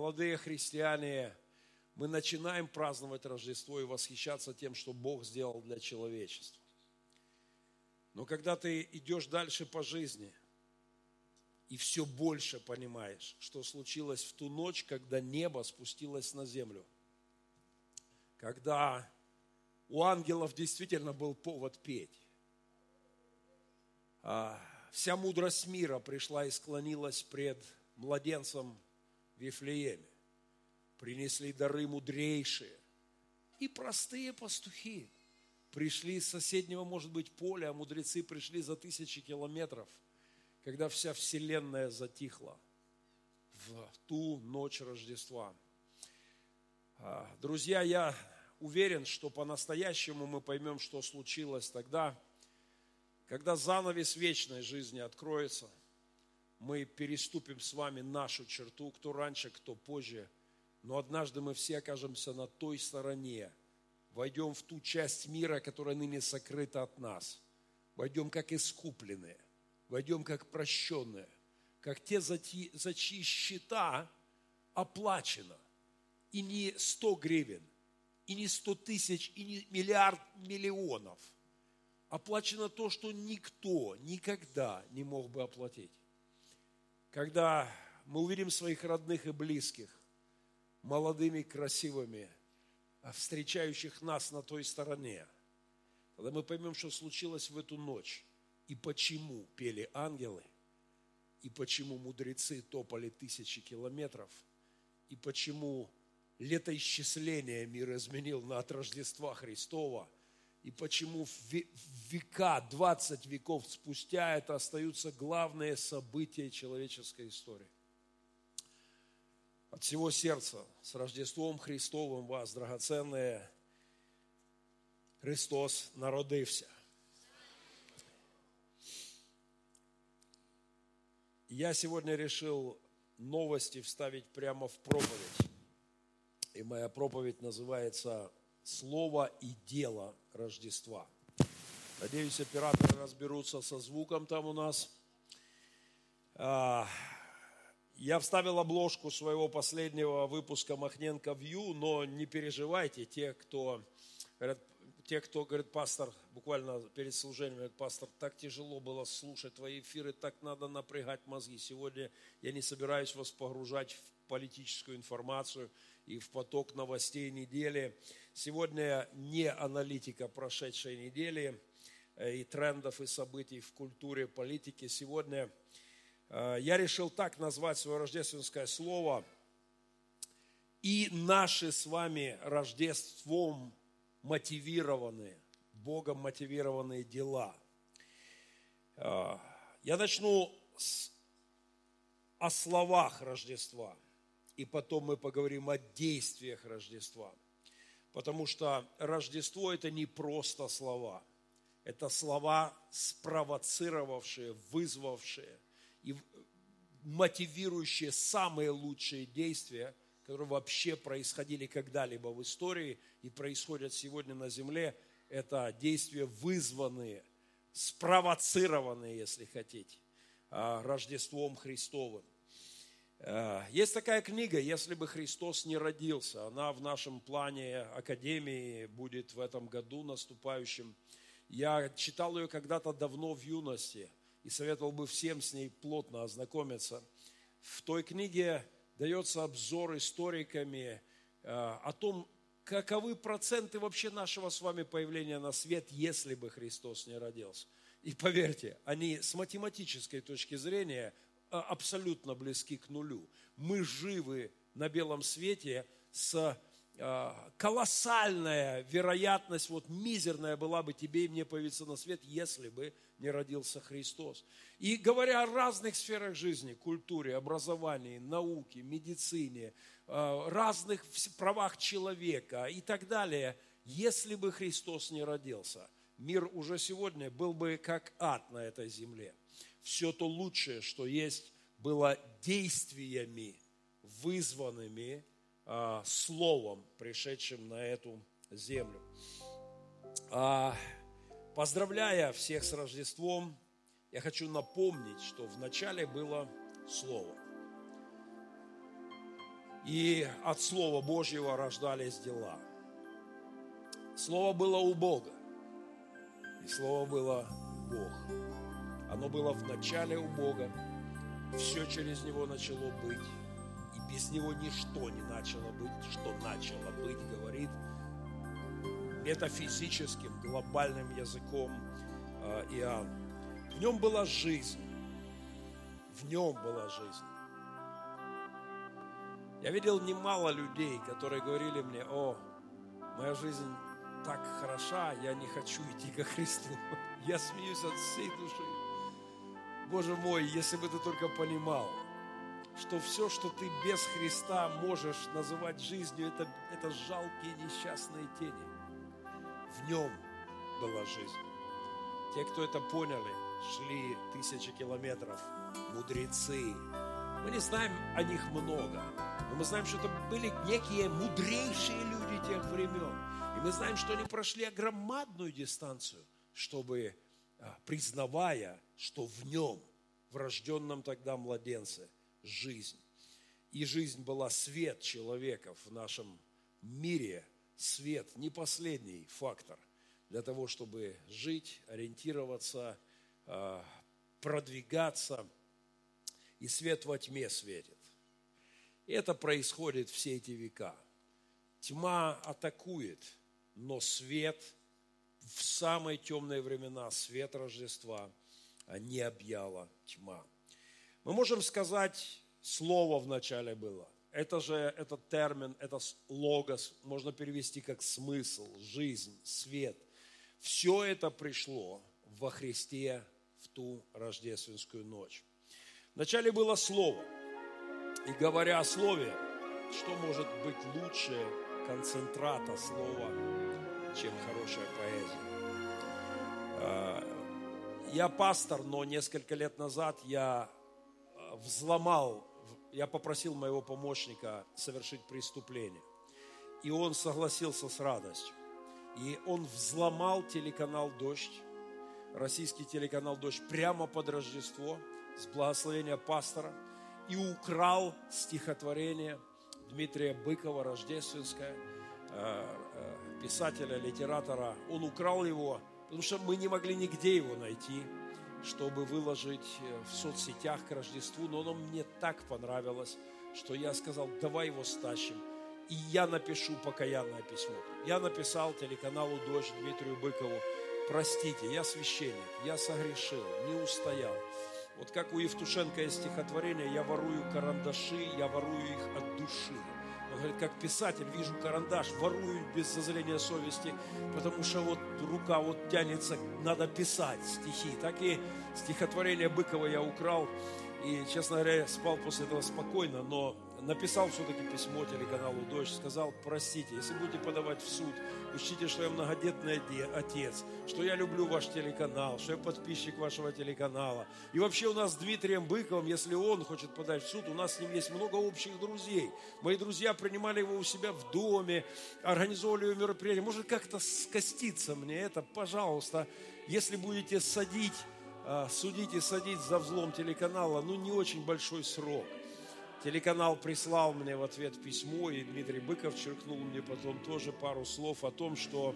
молодые христиане, мы начинаем праздновать Рождество и восхищаться тем, что Бог сделал для человечества. Но когда ты идешь дальше по жизни и все больше понимаешь, что случилось в ту ночь, когда небо спустилось на землю, когда у ангелов действительно был повод петь, а вся мудрость мира пришла и склонилась пред младенцем Вифлееме. Принесли дары мудрейшие и простые пастухи. Пришли из соседнего, может быть, поля, а мудрецы пришли за тысячи километров, когда вся вселенная затихла в ту ночь Рождества. А, друзья, я уверен, что по-настоящему мы поймем, что случилось тогда, когда занавес вечной жизни откроется, мы переступим с вами нашу черту, кто раньше, кто позже, но однажды мы все окажемся на той стороне, войдем в ту часть мира, которая ныне сокрыта от нас, войдем как искупленные, войдем как прощенные, как те, за, за чьи счета оплачено, и не 100 гривен, и не 100 тысяч, и не миллиард миллионов – оплачено то, что никто никогда не мог бы оплатить. Когда мы увидим своих родных и близких, молодыми, красивыми, встречающих нас на той стороне, тогда мы поймем, что случилось в эту ночь, и почему пели ангелы, и почему мудрецы топали тысячи километров, и почему летоисчисление мир изменил на от Рождества Христова – и почему века, 20 веков спустя это остаются главные события человеческой истории. От всего сердца с Рождеством Христовым вас, драгоценные, Христос народився. Я сегодня решил новости вставить прямо в проповедь. И моя проповедь называется слово и дело Рождества. Надеюсь, операторы разберутся со звуком там у нас. А, я вставил обложку своего последнего выпуска Махненко Вью, но не переживайте, те, кто говорят, те, кто говорит, пастор, буквально перед служением, говорит, пастор, так тяжело было слушать твои эфиры, так надо напрягать мозги. Сегодня я не собираюсь вас погружать в политическую информацию и в поток новостей недели. Сегодня не аналитика прошедшей недели э, и трендов и событий в культуре, политике. Сегодня э, я решил так назвать свое рождественское слово и наши с вами Рождеством мотивированные, Богом мотивированные дела. Э, я начну с, о словах Рождества – и потом мы поговорим о действиях Рождества. Потому что Рождество – это не просто слова. Это слова, спровоцировавшие, вызвавшие и мотивирующие самые лучшие действия, которые вообще происходили когда-либо в истории и происходят сегодня на земле. Это действия вызванные, спровоцированные, если хотите, а, Рождеством Христовым. Э, есть такая книга «Если бы Христос не родился». Она в нашем плане Академии будет в этом году наступающем. Я читал ее когда-то давно в юности и советовал бы всем с ней плотно ознакомиться. В той книге дается обзор историками э, о том, каковы проценты вообще нашего с вами появления на свет, если бы Христос не родился. И поверьте, они с математической точки зрения абсолютно близки к нулю. Мы живы на белом свете с а, колоссальная вероятность, вот мизерная была бы тебе и мне появиться на свет, если бы не родился Христос. И говоря о разных сферах жизни, культуре, образовании, науке, медицине, а, разных правах человека и так далее, если бы Христос не родился, мир уже сегодня был бы как ад на этой земле все то лучшее, что есть, было действиями, вызванными а, словом, пришедшим на эту землю. А, поздравляя всех с Рождеством, я хочу напомнить, что в начале было Слово. И от Слова Божьего рождались дела. Слово было у Бога. И Слово было Бог. Оно было в начале у Бога. Все через Него начало быть. И без Него ничто не начало быть, что начало быть, говорит метафизическим, глобальным языком а, Иоанн. В нем была жизнь. В нем была жизнь. Я видел немало людей, которые говорили мне, о, моя жизнь так хороша, я не хочу идти ко Христу. Я смеюсь от всей души. Боже мой, если бы ты только понимал, что все, что ты без Христа можешь называть жизнью, это, это жалкие несчастные тени. В нем была жизнь. Те, кто это поняли, шли тысячи километров, мудрецы. Мы не знаем о них много, но мы знаем, что это были некие мудрейшие люди тех времен. И мы знаем, что они прошли огромадную дистанцию, чтобы, а, признавая, что в нем, в рожденном тогда младенце, жизнь. И жизнь была свет человека в нашем мире, свет, не последний фактор для того, чтобы жить, ориентироваться, а, продвигаться, и свет во тьме светит. Это происходит все эти века. Тьма атакует, но свет в самые темные времена, свет Рождества, не объяла тьма. Мы можем сказать, слово в начале было. Это же, этот термин, это логос, можно перевести как смысл, жизнь, свет. Все это пришло во Христе в ту рождественскую ночь. Вначале было слово – и говоря о слове, что может быть лучше концентрата слова, чем хорошая поэзия? Я пастор, но несколько лет назад я а, взломал, я попросил моего помощника совершить преступление. И он согласился с радостью. И он взломал телеканал «Дождь», российский телеканал «Дождь» прямо под Рождество с благословения пастора – и украл стихотворение Дмитрия Быкова, рождественское, э, э, писателя, литератора. Он украл его, потому что мы не могли нигде его найти, чтобы выложить э, в соцсетях к Рождеству. Но оно мне так понравилось, что я сказал, давай его стащим. И я напишу покаянное письмо. Я написал телеканалу «Дождь» Дмитрию Быкову, простите, я священник, я согрешил, не устоял. Вот как у Евтушенко есть стихотворение «Я ворую карандаши, я ворую их от души». Он говорит, как писатель, вижу карандаш, ворую без зазрения совести, потому что вот рука вот тянется, надо писать стихи. Так и стихотворение Быкова я украл, и, честно говоря, спал после этого спокойно, но написал все-таки письмо телеканалу «Дождь», сказал, простите, если будете подавать в суд, учтите, что я многодетный отец, что я люблю ваш телеканал, что я подписчик вашего телеканала. И вообще у нас с Дмитрием Быковым, если он хочет подать в суд, у нас с ним есть много общих друзей. Мои друзья принимали его у себя в доме, организовывали его мероприятия. Может как-то скоститься мне это, пожалуйста, если будете садить а, судить и садить за взлом телеканала, ну, не очень большой срок. Телеканал прислал мне в ответ письмо, и Дмитрий Быков черкнул мне потом тоже пару слов о том, что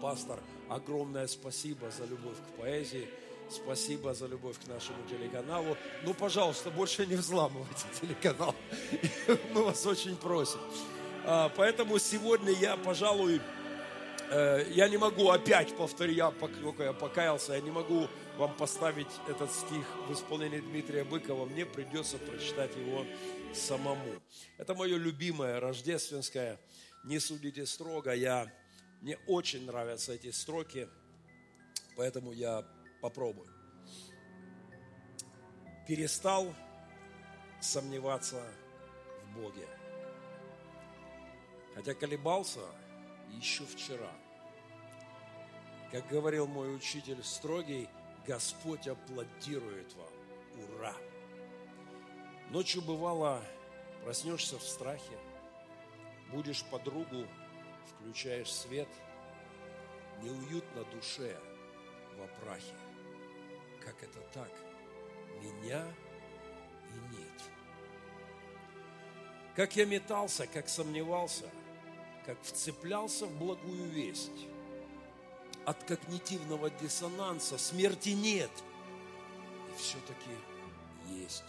пастор, огромное спасибо за любовь к поэзии, спасибо за любовь к нашему телеканалу. Ну, пожалуйста, больше не взламывайте телеканал. Мы вас очень просим. А, поэтому сегодня я, пожалуй, э, я не могу опять повторить, я, пока я покаялся, я не могу вам поставить этот стих в исполнении Дмитрия Быкова, мне придется прочитать его самому. Это мое любимое рождественское «Не судите строго». Я, мне очень нравятся эти строки, поэтому я попробую. Перестал сомневаться в Боге. Хотя колебался еще вчера. Как говорил мой учитель строгий, Господь аплодирует вам. Ура! Ночью бывало, проснешься в страхе, будешь подругу, включаешь свет, неуютно душе в опрахе. Как это так? Меня и нет. Как я метался, как сомневался, как вцеплялся в благую весть. От когнитивного диссонанса смерти нет. И все-таки есть.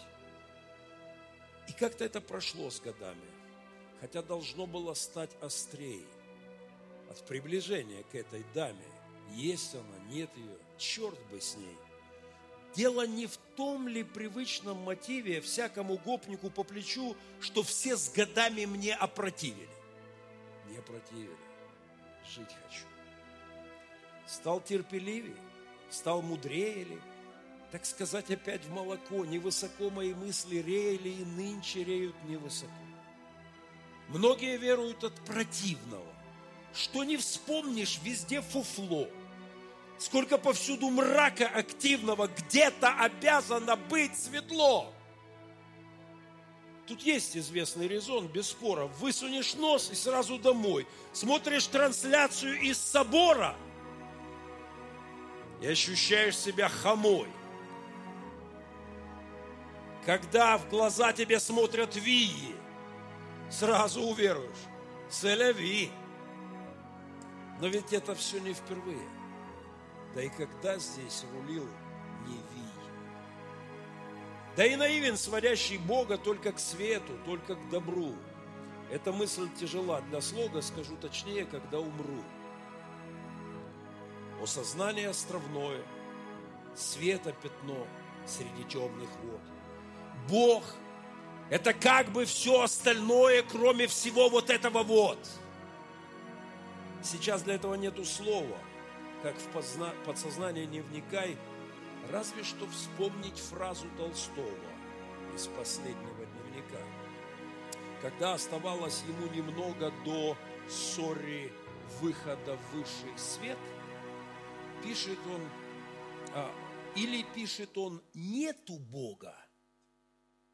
И как-то это прошло с годами, хотя должно было стать острее от приближения к этой даме. Есть она, нет ее, черт бы с ней. Дело не в том ли привычном мотиве всякому гопнику по плечу, что все с годами мне опротивили. Не опротивили. Жить хочу. Стал терпеливее, стал мудрее ли, так сказать, опять в молоко. Невысоко мои мысли реяли и нынче реют невысоко. Многие веруют от противного, что не вспомнишь, везде фуфло. Сколько повсюду мрака активного, где-то обязано быть светло. Тут есть известный резон, без спора. Высунешь нос и сразу домой. Смотришь трансляцию из собора и ощущаешь себя хамой. Когда в глаза тебе смотрят вии, сразу уверуешь. Селяви. Но ведь это все не впервые. Да и когда здесь рулил не вий. Да и наивен, сводящий Бога только к свету, только к добру. Эта мысль тяжела для слога, скажу точнее, когда умру. О сознание островное, света пятно среди темных вод – Бог – это как бы все остальное, кроме всего вот этого вот. Сейчас для этого нету слова, как в подзна... подсознание не вникай, разве что вспомнить фразу Толстого из последнего дневника. Когда оставалось ему немного до ссори выхода в высший свет, пишет он, а, или пишет он, нету Бога –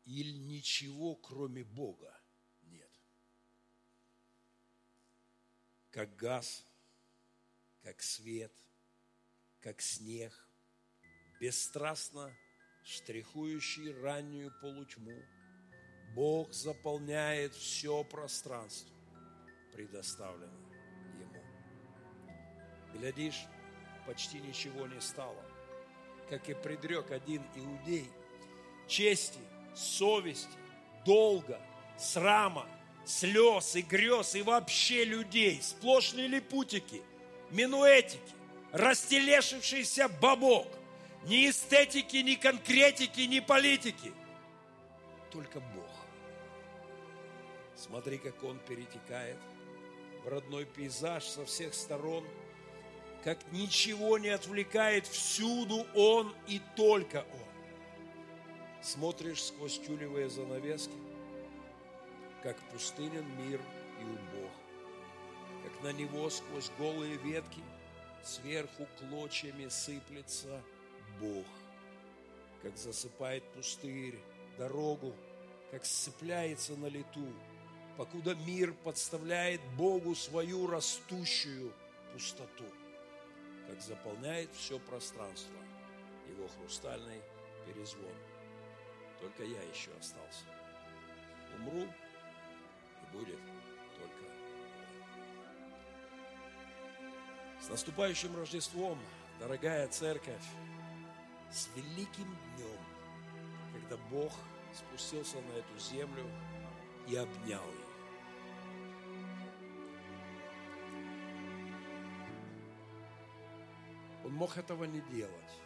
или ничего, кроме Бога, нет. Как газ, как свет, как снег, бесстрастно штрихующий раннюю полутьму, Бог заполняет все пространство, предоставленное Ему. Глядишь, почти ничего не стало. Как и предрек один иудей, чести совести, долга, срама, слез и грез и вообще людей, сплошные липутики, минуэтики, растелешившийся бабок, ни эстетики, ни конкретики, ни политики, только Бог. Смотри, как Он перетекает в родной пейзаж со всех сторон, как ничего не отвлекает, всюду Он и только Он. Смотришь сквозь тюлевые занавески, как пустынен мир и убог, как на него сквозь голые ветки сверху клочьями сыплется Бог, как засыпает пустырь, дорогу, как сцепляется на лету, покуда мир подставляет Богу свою растущую пустоту, как заполняет все пространство его хрустальный перезвон. Только я еще остался. Умру, и будет только С наступающим Рождеством, дорогая церковь, с великим днем, когда Бог спустился на эту землю и обнял ее. Он мог этого не делать.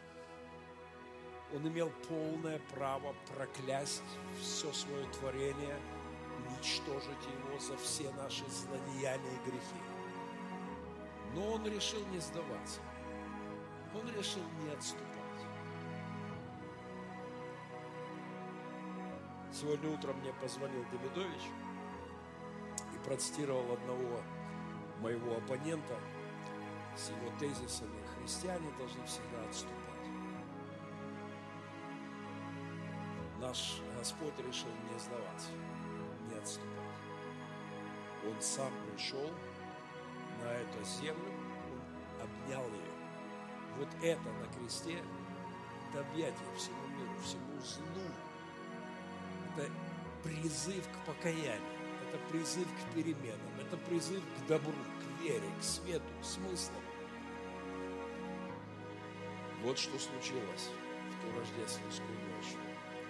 Он имел полное право проклясть все свое творение, уничтожить его за все наши злодеяния и грехи. Но он решил не сдаваться. Он решил не отступать. Сегодня утром мне позвонил Демидович и процитировал одного моего оппонента с его тезисами «Христиане должны всегда отступать». наш Господь решил не сдаваться, не отступать. Он сам пришел на эту землю, он обнял ее. Вот это на кресте, это объятие всему миру, всему злу. Это призыв к покаянию. Это призыв к переменам, это призыв к добру, к вере, к свету, к смыслам. Вот что случилось в ту рождественскую ночь.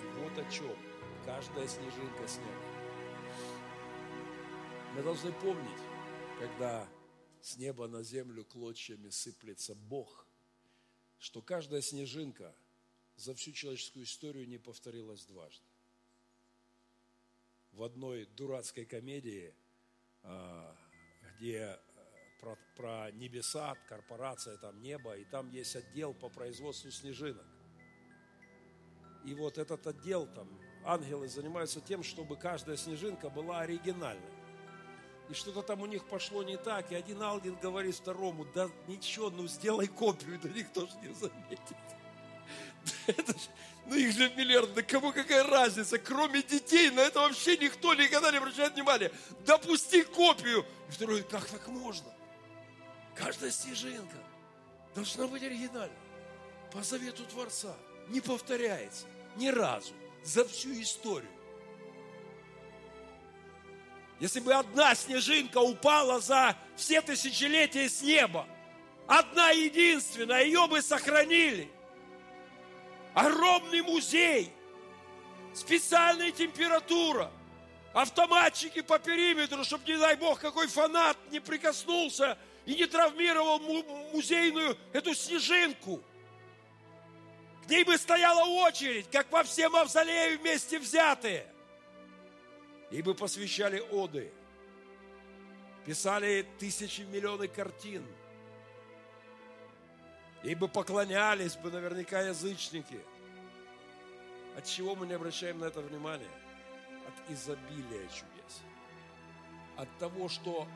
И вот о чем каждая снежинка с неба. Мы должны помнить, когда с неба на землю клочьями сыплется Бог, что каждая снежинка за всю человеческую историю не повторилась дважды. В одной дурацкой комедии, а, где про, про небеса, корпорация, там небо, и там есть отдел по производству снежинок. И вот этот отдел, там, ангелы занимаются тем, чтобы каждая снежинка была оригинальной. И что-то там у них пошло не так, и один ангел говорит второму, да ничего, ну сделай копию, да никто же не заметит. Это ж, ну их же миллиард, да кому какая разница, кроме детей, на это вообще никто никогда не обращает внимания. Допусти копию. И второй, как так можно? Каждая снежинка должна быть оригинальной. По завету Творца. Не повторяется ни разу за всю историю. Если бы одна снежинка упала за все тысячелетия с неба, одна единственная, ее бы сохранили. Огромный музей, специальная температура, автоматчики по периметру, чтобы, не дай бог, какой фанат не прикоснулся и не травмировал музейную эту снежинку. К ней бы стояла очередь, как во все мавзолеи вместе взятые. И бы посвящали оды. Писали тысячи миллионы картин. И бы поклонялись бы наверняка язычники. От чего мы не обращаем на это внимание? От изобилия чудес. От того, что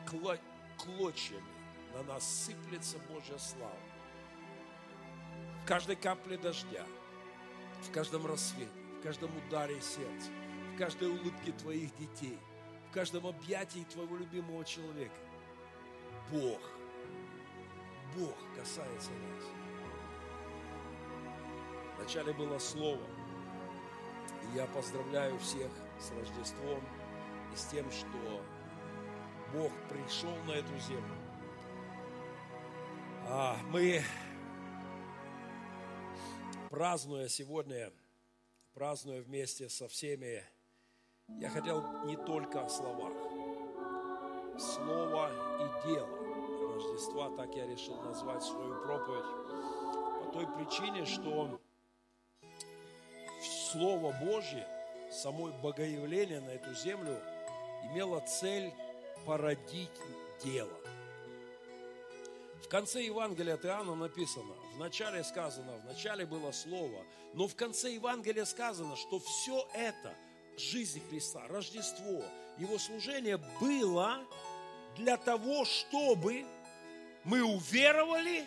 клочьями на нас сыплется Божья слава. В каждой капле дождя, в каждом рассвете, в каждом ударе сердца, в каждой улыбке твоих детей, в каждом объятии твоего любимого человека. Бог, Бог касается нас. Вначале было Слово. И я поздравляю всех с Рождеством и с тем, что Бог пришел на эту землю мы, празднуя сегодня, празднуя вместе со всеми, я хотел не только о словах. Слово и дело. Рождества, так я решил назвать свою проповедь, по той причине, что Слово Божье, само богоявление на эту землю имело цель породить дело – в конце Евангелия от Иоанна написано, в начале сказано, в начале было Слово, но в конце Евангелия сказано, что все это, жизнь Христа, Рождество, Его служение было для того, чтобы мы уверовали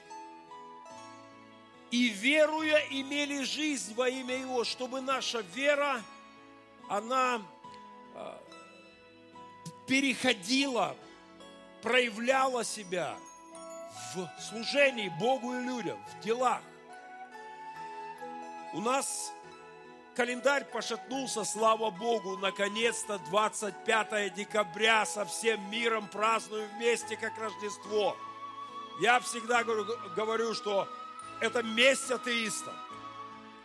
и веруя имели жизнь во имя Его, чтобы наша вера, она а, переходила, проявляла себя – в служении Богу и людям, в делах. У нас календарь пошатнулся, слава Богу, наконец-то 25 декабря со всем миром празднуем вместе, как Рождество. Я всегда говорю, говорю что это месть атеистов.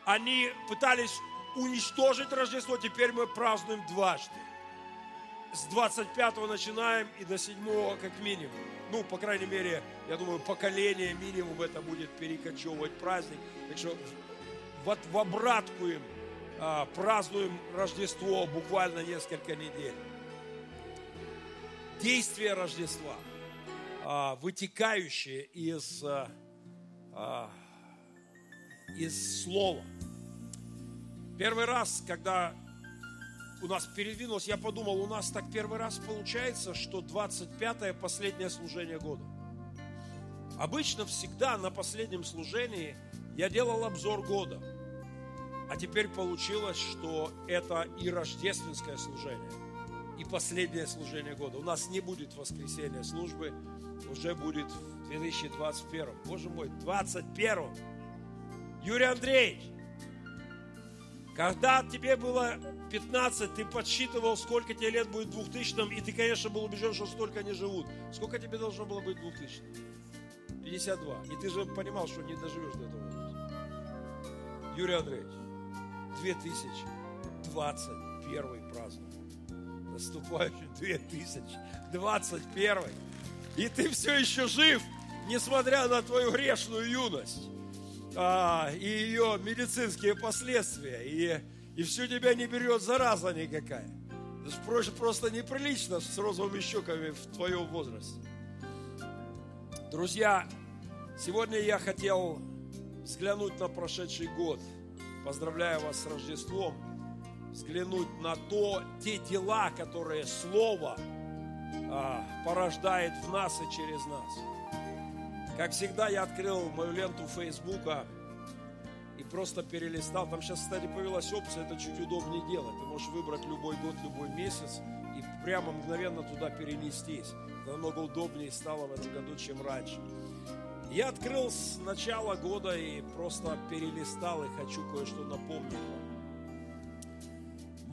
Они пытались уничтожить Рождество, теперь мы празднуем дважды. С 25 начинаем и до 7 как минимум ну, по крайней мере, я думаю, поколение минимум это будет перекочевывать праздник. Так что вот в обратку им а, празднуем Рождество буквально несколько недель. Действие Рождества, а, вытекающее из, а, а, из слова. Первый раз, когда у нас передвинулось, я подумал, у нас так первый раз получается, что 25-е последнее служение года. Обычно всегда на последнем служении я делал обзор года. А теперь получилось, что это и рождественское служение, и последнее служение года. У нас не будет воскресенья службы, уже будет в 2021. Боже мой, 21. Юрий Андреевич, Когда тебе было 15, ты подсчитывал, сколько тебе лет будет в 2000 и ты, конечно, был убежден, что столько они живут. Сколько тебе должно было быть в 2000 52. И ты же понимал, что не доживешь до этого. Юрий Андреевич, 2021 праздник. Наступающий 2021. И ты все еще жив, несмотря на твою грешную юность а, и ее медицинские последствия. И, и все тебя не берет зараза никакая. Это же просто, неприлично с розовыми щеками в твоем возрасте. Друзья, сегодня я хотел взглянуть на прошедший год. Поздравляю вас с Рождеством. Взглянуть на то, те дела, которые Слово а, порождает в нас и через нас. Как всегда, я открыл мою ленту Фейсбука и просто перелистал. Там сейчас, кстати, появилась опция, это чуть удобнее делать. Ты можешь выбрать любой год, любой месяц и прямо мгновенно туда перенестись. Это намного удобнее стало в этом году, чем раньше. Я открыл с начала года и просто перелистал и хочу кое-что напомнить вам.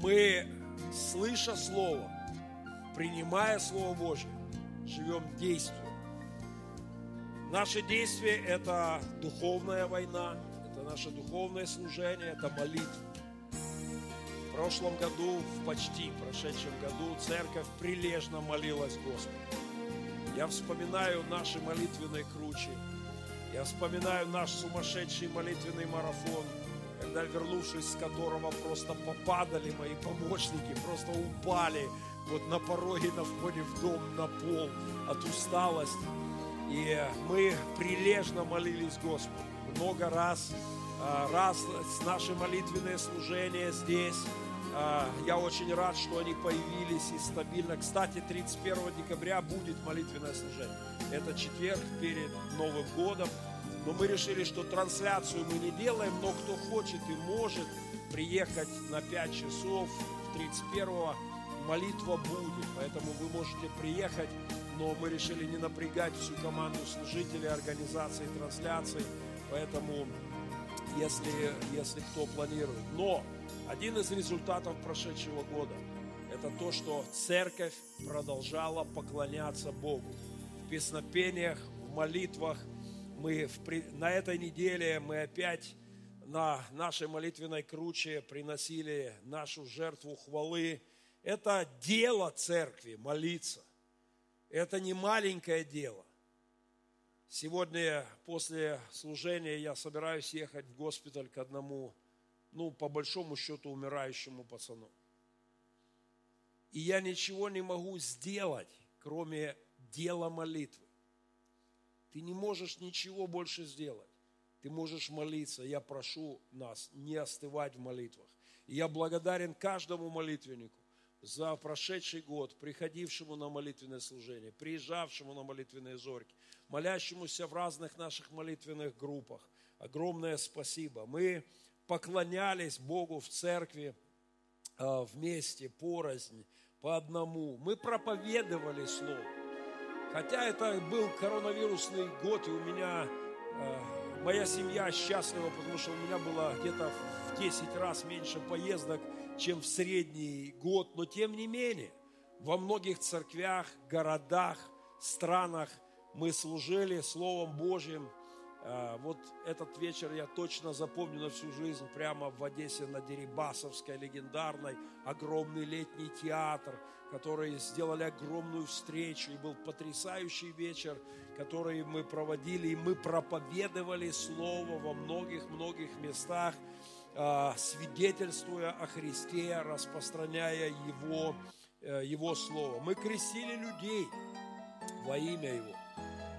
Мы, слыша Слово, принимая Слово Божье, живем действием. Наше действие – это духовная война, это наше духовное служение, это молитва. В прошлом году, в почти прошедшем году, церковь прилежно молилась Господу. Я вспоминаю наши молитвенные кручи, я вспоминаю наш сумасшедший молитвенный марафон, когда, вернувшись с которого просто попадали мои помощники, просто упали вот на пороге, на входе в дом, на пол от усталости. И мы прилежно молились Господу. Много раз, а, раз наши молитвенные служения здесь. А, я очень рад, что они появились и стабильно. Кстати, 31 декабря будет молитвенное служение. Это четверг перед Новым годом. Но мы решили, что трансляцию мы не делаем, но кто хочет и может приехать на 5 часов 31 молитва будет. Поэтому вы можете приехать но мы решили не напрягать всю команду служителей, организации трансляций, поэтому если, если кто планирует. Но один из результатов прошедшего года – это то, что церковь продолжала поклоняться Богу. В песнопениях, в молитвах. Мы в, на этой неделе мы опять на нашей молитвенной круче приносили нашу жертву хвалы. Это дело церкви – молиться. Это не маленькое дело. Сегодня после служения я собираюсь ехать в госпиталь к одному, ну, по большому счету, умирающему пацану. И я ничего не могу сделать, кроме дела молитвы. Ты не можешь ничего больше сделать. Ты можешь молиться. Я прошу нас не остывать в молитвах. И я благодарен каждому молитвеннику, за прошедший год, приходившему на молитвенное служение, приезжавшему на молитвенные зорки, молящемуся в разных наших молитвенных группах. Огромное спасибо. Мы поклонялись Богу в церкви а, вместе, порознь, по одному. Мы проповедовали Слово. Хотя это был коронавирусный год, и у меня, моя семья счастлива, потому что у меня было где-то в 10 раз меньше поездок – чем в средний год, но тем не менее, во многих церквях, городах, странах мы служили Словом Божьим. А, вот этот вечер я точно запомню на всю жизнь, прямо в Одессе на Дерибасовской легендарной, огромный летний театр, который сделали огромную встречу, и был потрясающий вечер, который мы проводили, и мы проповедовали Слово во многих-многих местах – а, свидетельствуя о Христе, распространяя Его, э, Его Слово. Мы крестили людей во имя Его.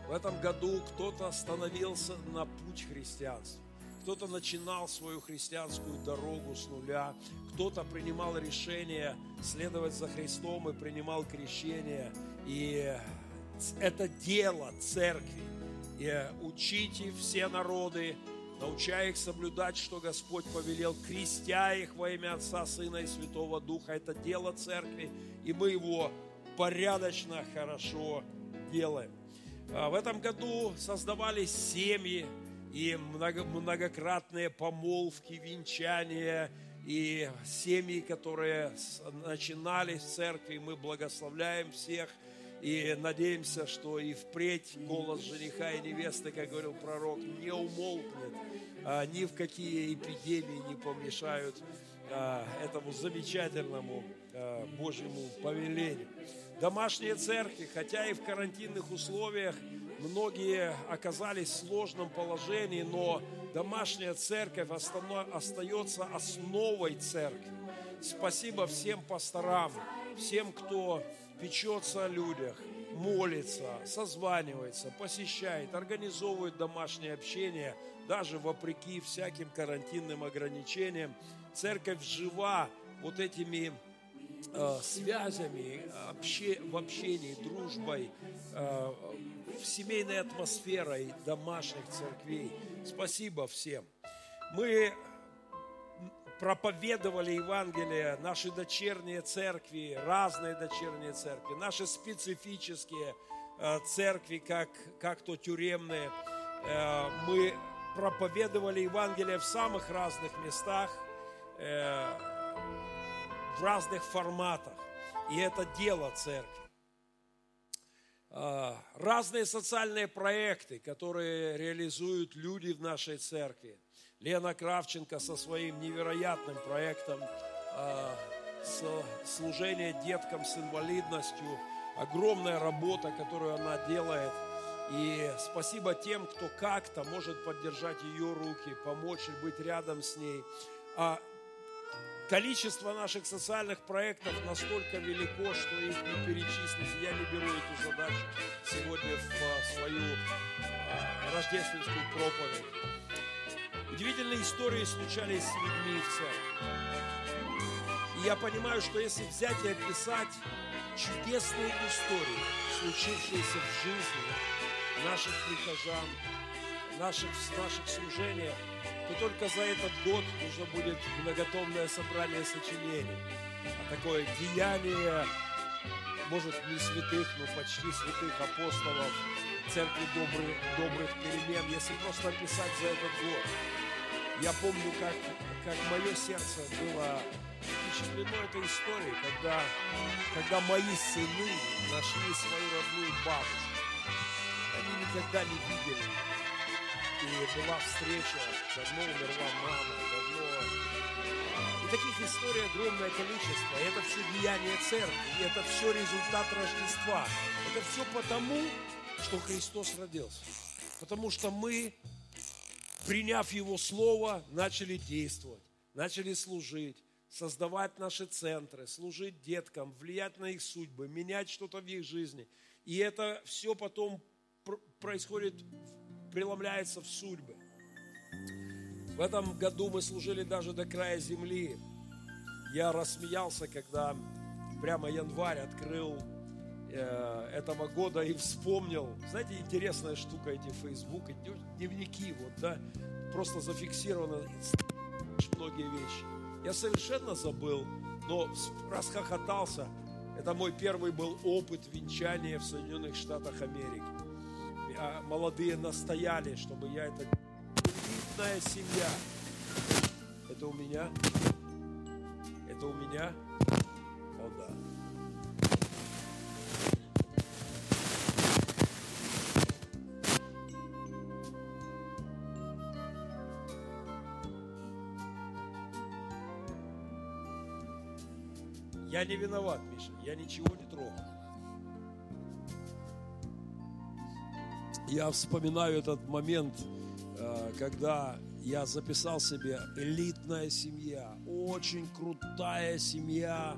В этом году кто-то становился на путь христианства. Кто-то начинал свою христианскую дорогу с нуля, кто-то принимал решение следовать за Христом и принимал крещение. И это дело церкви. И учите все народы, научая их соблюдать, что Господь повелел, крестя их во имя Отца, Сына и Святого Духа. Это дело церкви, и мы его порядочно, хорошо делаем. А, в этом году создавались семьи и многократные помолвки, венчания, и семьи, которые начинали в церкви. Мы благословляем всех и надеемся, что и впредь голос жениха и невесты, как говорил пророк, не умолкнет, а ни в какие эпидемии не помешают а, этому замечательному Божьему повелению. Домашние церкви, хотя и в карантинных условиях, многие оказались в сложном положении, но домашняя церковь остается основой церкви. Спасибо всем пасторам, всем, кто печется о людях, молится, созванивается, посещает, организовывает домашнее общение, даже вопреки всяким карантинным ограничениям. Церковь жива вот этими связями, обще, в общении, дружбой, э, семейной атмосферой домашних церквей. Спасибо всем. Мы проповедовали Евангелие, наши дочерние церкви, разные дочерние церкви, наши специфические э, церкви, как, как то тюремные. Э, мы проповедовали Евангелие в самых разных местах, э, в разных форматах. И это дело церкви. Разные социальные проекты, которые реализуют люди в нашей церкви – Лена Кравченко со своим невероятным проектом э, служения деткам с инвалидностью. Огромная работа, которую она делает. И спасибо тем, кто как-то может поддержать ее руки, помочь и быть рядом с ней. А количество наших социальных проектов настолько велико, что их не перечислить. Я не беру эту задачу сегодня в а, свою а, рождественскую проповедь. Удивительные истории случались с людьми в церкви. И я понимаю, что если взять и описать чудесные истории, случившиеся в жизни наших прихожан, наших, наших служениях, то только за этот год нужно будет многотомное собрание сочинений. А такое деяние, может, не святых, но почти святых апостолов, церкви добрых, добрых перемен, если просто описать за этот год. Я помню, как, как мое сердце было впечатлено этой историей, когда, когда мои сыны нашли свою родную бабушку. Они никогда не видели. И была встреча, давно умерла мама, давно... И таких историй огромное количество. И это все деяние церкви, и это все результат Рождества. Это все потому, что Христос родился. Потому что мы приняв Его Слово, начали действовать, начали служить, создавать наши центры, служить деткам, влиять на их судьбы, менять что-то в их жизни. И это все потом происходит, преломляется в судьбы. В этом году мы служили даже до края земли. Я рассмеялся, когда прямо январь открыл э, этого года и вспомнил. Знаете, интересная штука эти Facebook, дневники, вот, да, просто зафиксировано многие вещи. Я совершенно забыл, но расхохотался. Это мой первый был опыт венчания в Соединенных Штатах Америки. А молодые настояли, чтобы я это... Элитная семья. Это у меня? Это у меня? О, да. Я не виноват, Миша, я ничего не Я вспоминаю этот момент, э, когда я записал себе элитная семья, очень крутая семья,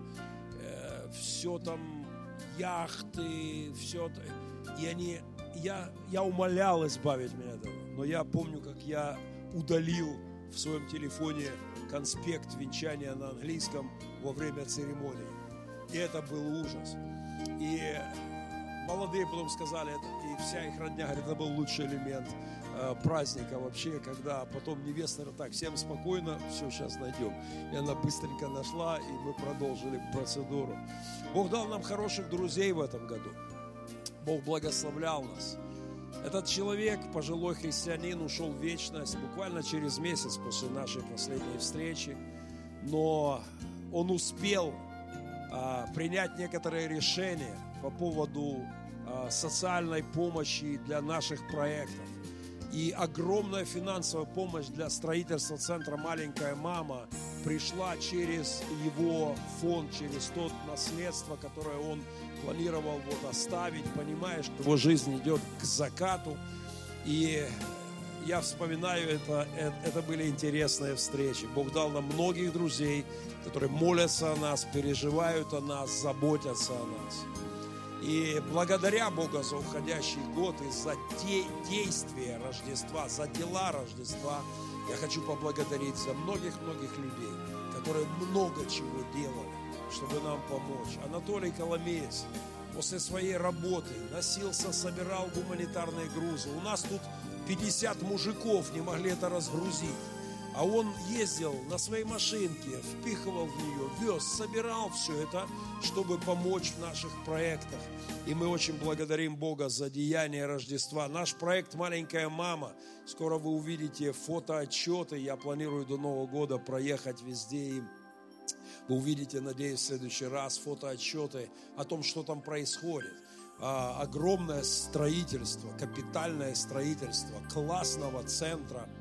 э, все там яхты, все и они, я, я умолял избавить меня от этого, но я помню, как я удалил в своем телефоне конспект венчания на английском во время церемонии. И это был ужас. И молодые потом сказали, и вся их родня говорит, это был лучший элемент э, праздника вообще, когда потом невеста так, всем спокойно, все, сейчас найдем. И она быстренько нашла, и мы продолжили процедуру. Бог дал нам хороших друзей в этом году. Бог благословлял нас. Этот человек, пожилой христианин, ушел в вечность буквально через месяц после нашей последней встречи. но он успел а, принять некоторые решения по поводу социальной помощи для наших проектов. И огромная финансовая помощь для строительства центра «Маленькая мама» пришла через его фонд, через то наследство, которое он планировал вот оставить, понимаешь, его жизнь идет к закату. И я вспоминаю, это, это, это были интересные встречи. Бог дал нам многих друзей, которые молятся о нас, переживают о нас, заботятся о нас. И благодаря Богу за уходящий год и за де- действия Рождества, за дела Рождества, я хочу поблагодарить за многих-многих людей, которые много чего делали, чтобы нам помочь. Анатолий Коломеец после своей работы носился, собирал гуманитарные грузы. У нас тут 50 мужиков не могли это разгрузить. А он ездил на своей машинке, впихивал в нее, вез, собирал все это, чтобы помочь в наших проектах. И мы очень благодарим Бога за деяние Рождества. Наш проект «Маленькая мама». Скоро вы увидите фотоотчеты. Я планирую до Нового года проехать везде и вы увидите, надеюсь, в следующий раз фотоотчеты о том, что там происходит. А, огромное строительство, капитальное строительство классного центра –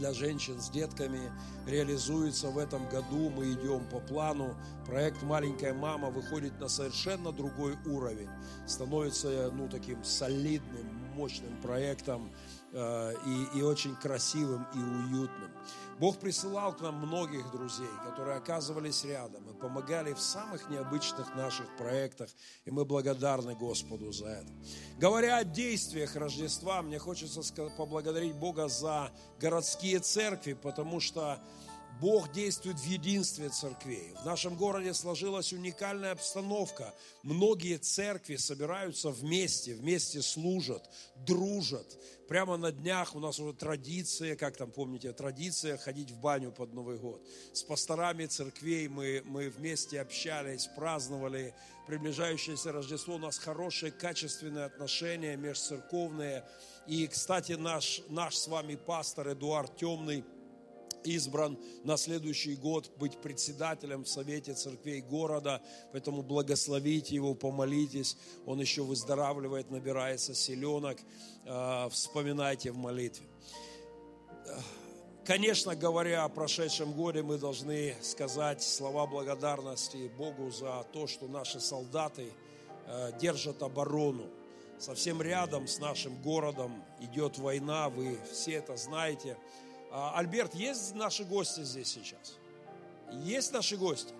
для женщин с детками реализуется в этом году. Мы идем по плану. Проект «Маленькая мама» выходит на совершенно другой уровень. Становится ну, таким солидным, мощным проектом э, и, и очень красивым и уютным. Бог присылал к нам многих друзей, которые оказывались рядом и помогали в самых необычных наших проектах, и мы благодарны Господу за это. Говоря о действиях Рождества, мне хочется поблагодарить Бога за городские церкви, потому что Бог действует в единстве церквей. В нашем городе сложилась уникальная обстановка. Многие церкви собираются вместе, вместе служат, дружат. Прямо на днях у нас уже традиция, как там помните, традиция ходить в баню под Новый год. С пасторами церквей мы, мы вместе общались, праздновали приближающееся Рождество. У нас хорошие, качественные отношения межцерковные. И, кстати, наш, наш с вами пастор Эдуард Темный – избран на следующий год быть председателем в Совете церквей города, поэтому благословите его, помолитесь, он еще выздоравливает, набирается селенок, а, вспоминайте в молитве. Конечно, говоря о прошедшем годе, мы должны сказать слова благодарности Богу за то, что наши солдаты а, держат оборону. Совсем рядом с нашим городом идет война, вы все это знаете – Альберт, есть наши гости здесь сейчас? Есть наши гости?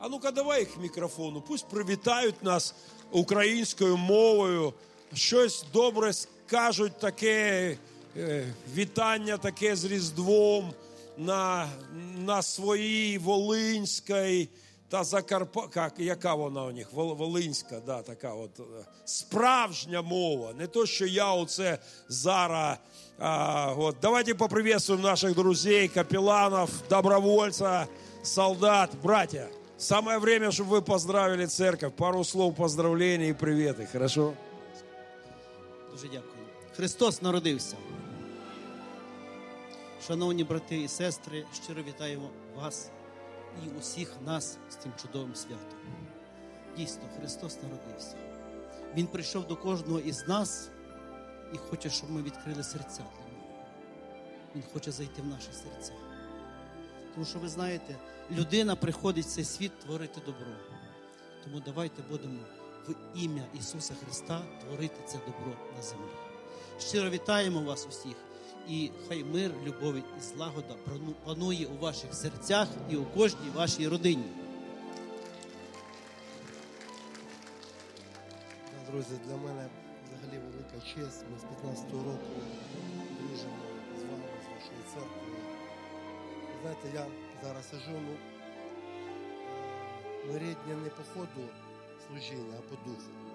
А ну-ка давай их к мікрофону, пусть привітають нас українською мовою, щось добре скажуть, таке вітання таке з Різдвом на на своїй Волинській та Закарпа... Як, яка вона у них? Волинська, да, така от справжня мова. Не то, що я оце зараз а, вот. Давайте поприветствуем наших друзей, капелланов, добровольца, солдат, братья. Самое время, чтобы вы поздравили церковь. Пару слов поздравлений и приветы, хорошо? Дуже дякую. Христос народився. Шановні брати і сестри, щиро вітаємо вас і усіх нас з тим чудовим святом. Дійсно, Христос народився. Він прийшов до кожного із нас і хоче, щоб ми відкрили серця для нього. Він хоче зайти в наші серця. Тому що ви знаєте, людина приходить в цей світ творити добро. Тому давайте будемо в ім'я Ісуса Христа творити це добро на землі. Щиро вітаємо вас усіх, і хай мир, любов і злагода панує у ваших серцях і у кожній вашій родині. Друзі, для мене взагалі велика честь. Ми з 15-го року дружимо з вами, з вашою церквою. Знаєте, я зараз сижу, ну, ми рідні не по ходу служіння, а по духу.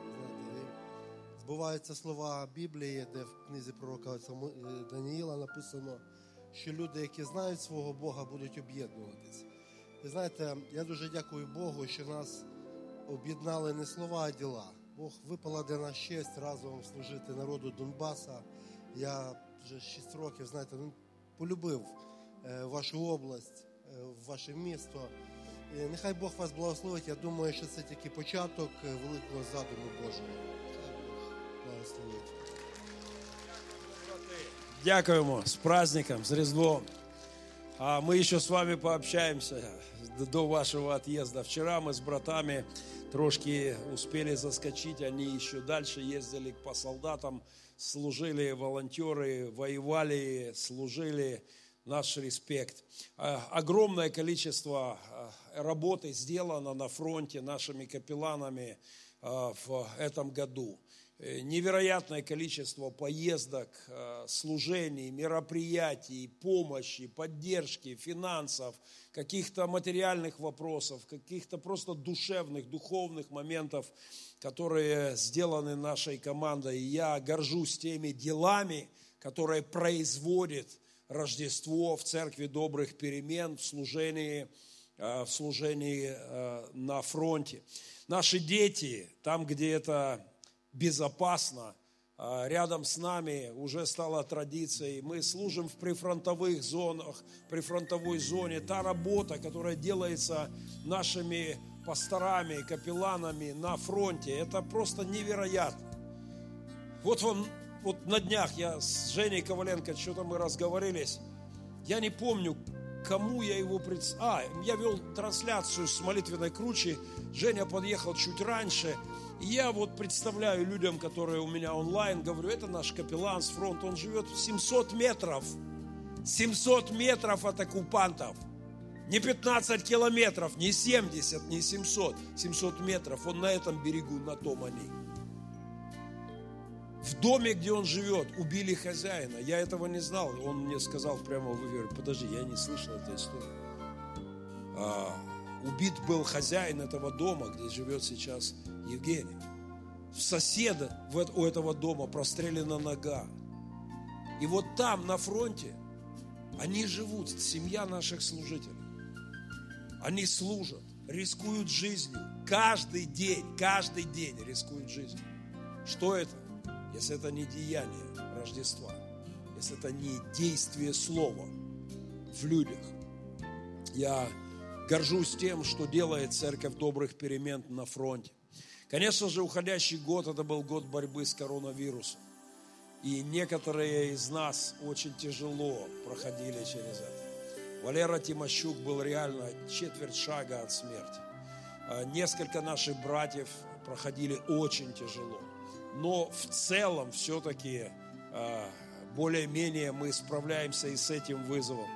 Знаєте, Збуваються слова Біблії, де в книзі пророка е, Даніїла написано, що люди, які знають свого Бога, будуть об'єднуватися. Ви знаєте, я дуже дякую Богу, що нас об'єднали не слова, а діла. Бог випала для нас честь разом служити народу Донбаса. Я вже 6 років, знаєте, ну, полюбив е, вашу область, ваше місто. І нехай Бог вас благословить. Я думаю, що це тільки початок е, великого задуму Божого. Благословить. Дякуємо с праздником, с Різдвом. А мы еще с вами пообщаемся до вашего отъезда. Вчера мы с братами трошки успели заскочить, они еще дальше ездили по солдатам, служили волонтеры, воевали, служили. Наш респект. А, Огромное количество а, работы сделано на фронте нашими капелланами а, в этом году. Э, невероятное количество поездок, э, служений, мероприятий, помощи, поддержки, финансов, каких-то материальных вопросов, каких-то просто душевных, духовных моментов, которые сделаны нашей командой. И я горжусь теми делами, которые производит Рождество в Церкви Добрых Перемен, в служении, э, в служении на фронте. Наши дети, там, где это безопасно. А, рядом с нами уже стала традицией. Мы служим в прифронтовых зонах, прифронтовой зоне. Та работа, которая делается нашими пасторами, капелланами на фронте, это просто невероятно. Вот вам, вот на днях я с Женей Коваленко, что-то мы разговорились. Я не помню, кому я его пред... А, я вел трансляцию с молитвенной кручи. Женя подъехал чуть раньше – я вот представляю людям, которые у меня онлайн, говорю, это наш капеллан с фронта, он живет 700 метров. 700 метров от оккупантов. Не 15 километров, не 70, не 700. 700 метров. Он на этом берегу, на том они. В доме, где он живет, убили хозяина. Я этого не знал. Он мне сказал прямо в эфире, подожди, я не слышал этой истории. А, убит был хозяин этого дома, где живет сейчас Евгений. В соседа у этого дома прострелена нога. И вот там, на фронте, они живут, семья наших служителей. Они служат, рискуют жизнью. Каждый день, каждый день рискуют жизнью. Что это? Если это не деяние Рождества, если это не действие слова в людях. Я горжусь тем, что делает Церковь Добрых Перемен на фронте. Конечно же, уходящий год – это был год борьбы с коронавирусом. И некоторые из нас очень тяжело проходили через это. Валера Тимощук был реально четверть шага от смерти. А несколько наших братьев проходили очень тяжело. Но в целом все-таки а, более-менее мы справляемся и с этим вызовом.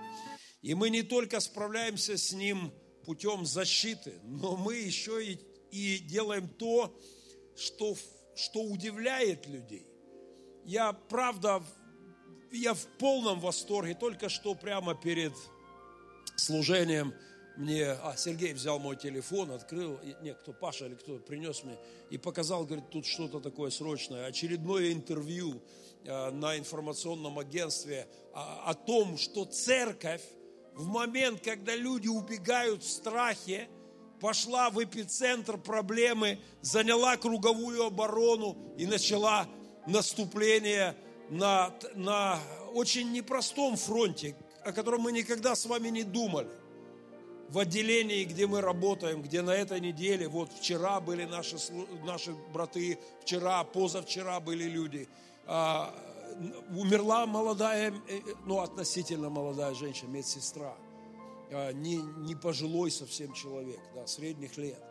И мы не только справляемся с ним путем защиты, но мы еще и и делаем то, что, что удивляет людей. Я, правда, я в полном восторге. Только что прямо перед служением мне, а, Сергей взял мой телефон, открыл, не, кто, Паша или кто принес мне, и показал, говорит, тут что-то такое срочное. Очередное интервью а, на информационном агентстве а, о том, что церковь в момент, когда люди убегают в страхе, пошла в эпицентр проблемы, заняла круговую оборону и начала наступление на, на очень непростом фронте, о котором мы никогда с вами не думали. В отделении, где мы работаем, где на этой неделе, вот вчера были наши, наши браты, вчера, позавчера были люди, а, умерла молодая, э, ну, относительно молодая женщина, медсестра – не, не пожилой совсем человек, да, средних лет.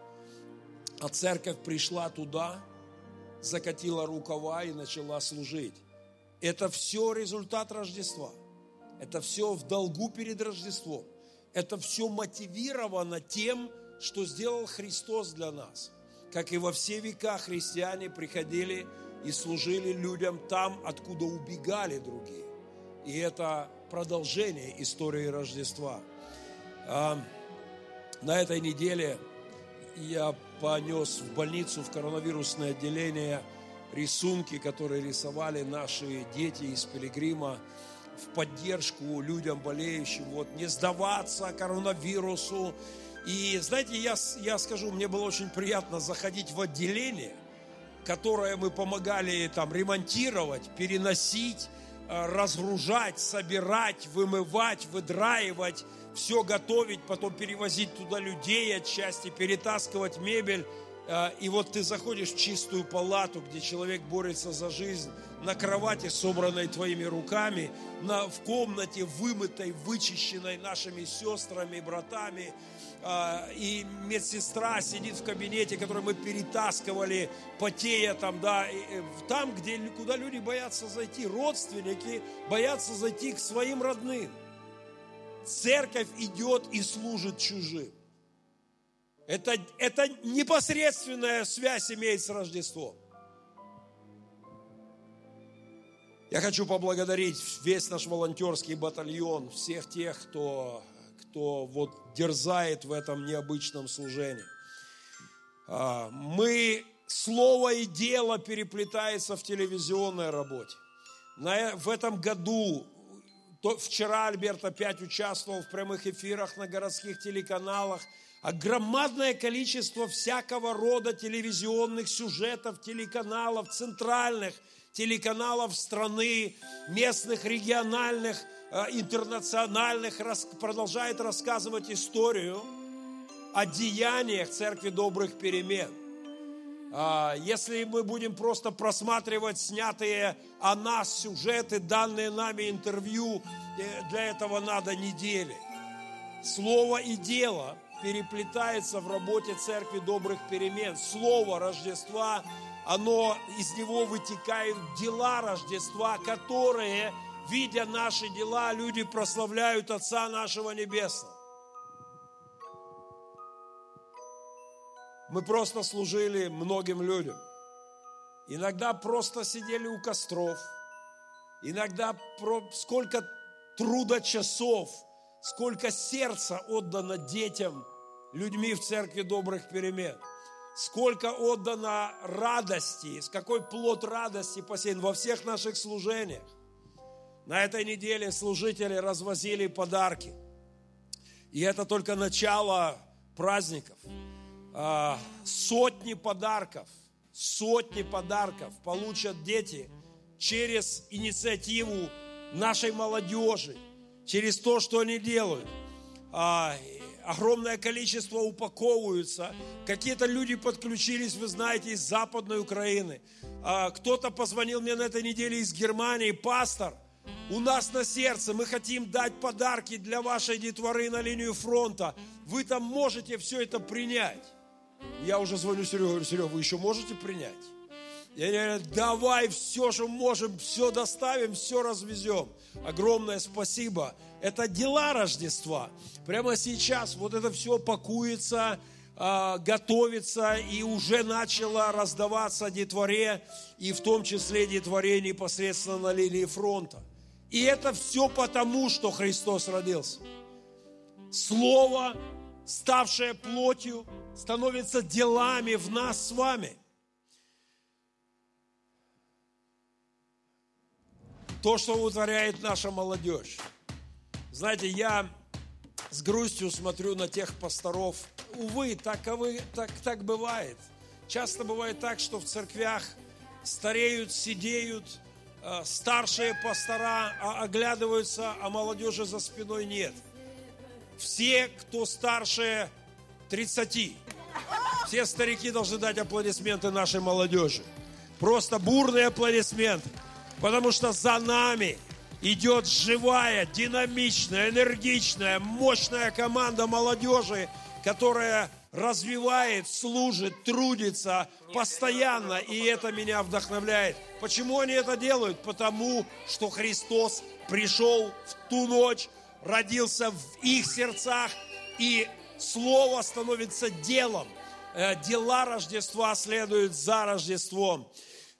А церковь пришла туда, закатила рукава и начала служить. Это все результат Рождества. Это все в долгу перед Рождеством. Это все мотивировано тем, что сделал Христос для нас. Как и во все века христиане приходили и служили людям там, откуда убегали другие. И это продолжение истории Рождества – а, на этой неделе я понес в больницу, в коронавирусное отделение рисунки, которые рисовали наши дети из Пилигрима в поддержку людям болеющим, вот, не сдаваться коронавирусу. И, знаете, я, я скажу, мне было очень приятно заходить в отделение, которое мы помогали там ремонтировать, переносить, э, разгружать, собирать, вымывать, выдраивать, все готовить, потом перевозить туда людей отчасти, перетаскивать мебель. Э, И вот ты заходишь в чистую палату, где человек борется за жизнь, на кровати, собранной твоими руками, на, в комнате, вымытой, вычищенной нашими сестрами, братами, а, и медсестра сидит в кабинете, который мы перетаскивали, потея там, да, и там, где, куда люди боятся зайти, родственники боятся зайти к своим родным. Церковь идет и служит чужим. Это, это непосредственная связь имеет с Рождеством. Я хочу поблагодарить весь наш волонтерский батальон, всех тех, кто, кто вот дерзает в этом необычном служении. А, Мы, слово и дело переплетается в телевизионной работе. На, в этом году, то, вчера Альберт опять участвовал в прямых эфирах на городских телеканалах, а громадное количество всякого рода телевизионных сюжетов, телеканалов, центральных телеканалов страны, местных, региональных, э, интернациональных, продолжает рассказывать историю о деяниях Церкви Добрых Перемен. А, Если мы будем просто просматривать снятые о нас сюжеты, данные нами интервью, э, для этого надо недели. Слово и дело переплетается в работе Церкви Добрых Перемен. Слово Рождества, оно, из него вытекают дела Рождества, которые, видя наши дела, люди прославляют Отца нашего Небесного. Мы просто служили многим людям. Иногда просто сидели у костров. Иногда сколько труда часов, сколько сердца отдано детям, людьми в церкви добрых перемен. Сколько отдано радости, с какой плод радости посеян во всех наших служениях. На этой неделе служители развозили подарки. И это только начало праздников. А, Сотни подарков, сотни подарков получат дети через инициативу нашей молодежи, через то, что они делают. А, Огромное количество упаковываются. Какие-то люди подключились, вы знаете, из Западной Украины. А, Кто-то позвонил мне на этой неделе из Германии, пастор, у нас на сердце мы хотим дать подарки для вашей детворы на линию фронта. Вы там можете все это принять. Я уже звоню Сереге, говорю, Серега, вы еще можете принять? Они говорят, давай все, что можем, все доставим, все развезем. Огромное спасибо. Это дела Рождества. Прямо сейчас вот это все пакуется, а, готовится и уже начало раздаваться детворе, и в том числе детворе непосредственно на линии фронта. И это все потому, что Христос родился. Слово, ставшее плотью, становится делами в нас с вами. То, что утворяет наша молодежь. Знаете, я с грустью смотрю на тех пасторов. Увы, таковы, так, так бывает. Часто бывает так, что в церквях стареют, сидеют, э, старшие пастора а, оглядываются, а молодежи за спиной нет. Все, кто старше 30, все старики должны дать аплодисменты нашей молодежи. Просто бурные аплодисменты. Потому что за нами идет живая, динамичная, энергичная, мощная команда молодежи, которая развивает, служит, трудится постоянно. И это меня вдохновляет. Почему они это делают? Потому что Христос пришел в ту ночь, родился в их сердцах, и Слово становится делом. Э, Дела Рождества следуют за Рождеством.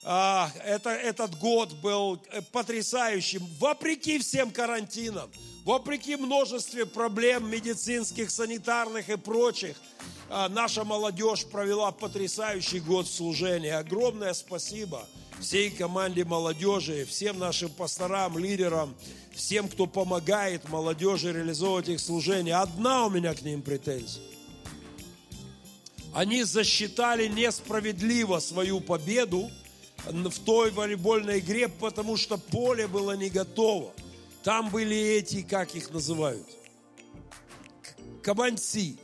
А, Это, этот год был э, потрясающим, вопреки всем карантинам, вопреки множестве проблем медицинских, санитарных и прочих. а, Наша молодежь провела потрясающий год служения. Огромное спасибо всей команде молодежи, всем нашим пасторам, лидерам, всем, кто помогает молодежи реализовывать их служение. Одна у меня к ним претензия. Они засчитали несправедливо свою победу в той волейбольной игре, потому что поле было не готово. Там были эти, как их называют, кабанцы,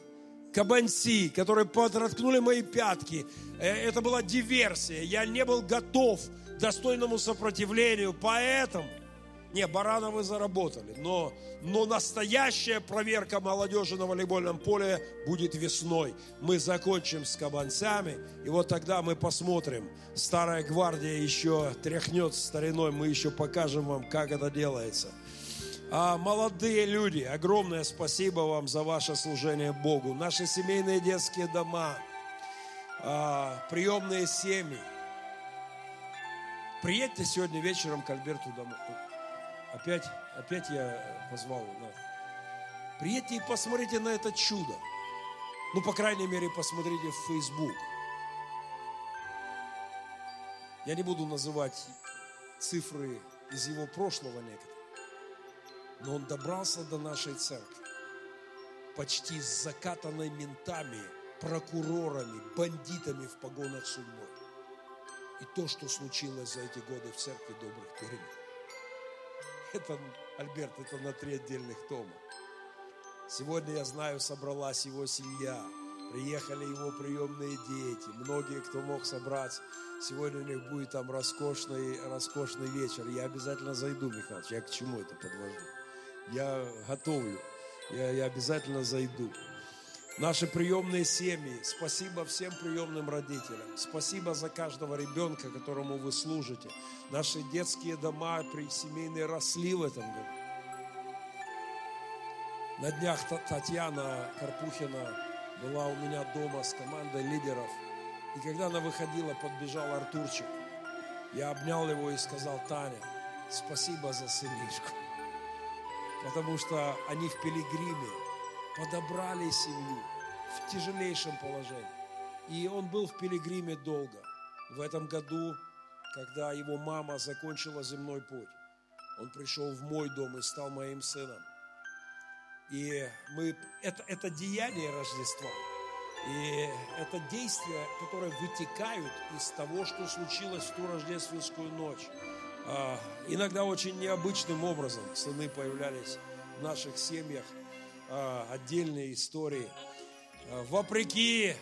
кабанцы, которые подраткнули мои пятки. Э, это была диверсия. Я не был готов к достойному сопротивлению, поэтому не, барана вы заработали, но, но настоящая проверка молодежи на волейбольном поле будет весной. Мы закончим с кабанцами, и вот тогда мы посмотрим. Старая гвардия еще тряхнет стариной, мы еще покажем вам, как это делается. А молодые люди, огромное спасибо вам за ваше служение Богу. Наши семейные детские дома, а, приемные семьи. Приедьте сегодня вечером к Альберту домой. Опять, опять я позвал. Да. Приедьте и посмотрите на это чудо. Ну, по крайней мере, посмотрите в Facebook. Я не буду называть цифры из его прошлого некоторых. Но он добрался до нашей церкви. Почти с закатанной ментами, прокурорами, бандитами в погонах судьбой. И то, что случилось за эти годы в церкви добрых перемен. Это, Альберт, это на три отдельных тома. Сегодня, я знаю, собралась его семья. Приехали его приемные дети. Многие, кто мог собраться. Сегодня у них будет там роскошный, роскошный вечер. Я обязательно зайду, Михаил. Я к чему это подвожу? Я готовлю. Я, я обязательно зайду. Наши приемные семьи, спасибо всем приемным родителям. Спасибо за каждого ребенка, которому вы служите. Наши детские дома семейные росли в этом году. На днях Татьяна Карпухина была у меня дома с командой лидеров. И когда она выходила, подбежал Артурчик. Я обнял его и сказал, Таня, спасибо за сынишку. Потому что они в пилигриме подобрали семью в тяжелейшем положении. И он был в пилигриме долго. В этом году, когда его мама закончила земной путь, он пришел в мой дом и стал моим сыном. И мы, это, это деяние Рождества. И это действия, которые вытекают из того, что случилось в ту рождественскую ночь. А, иногда очень необычным образом сыны появлялись в наших семьях – а, отдельные истории. А, вопреки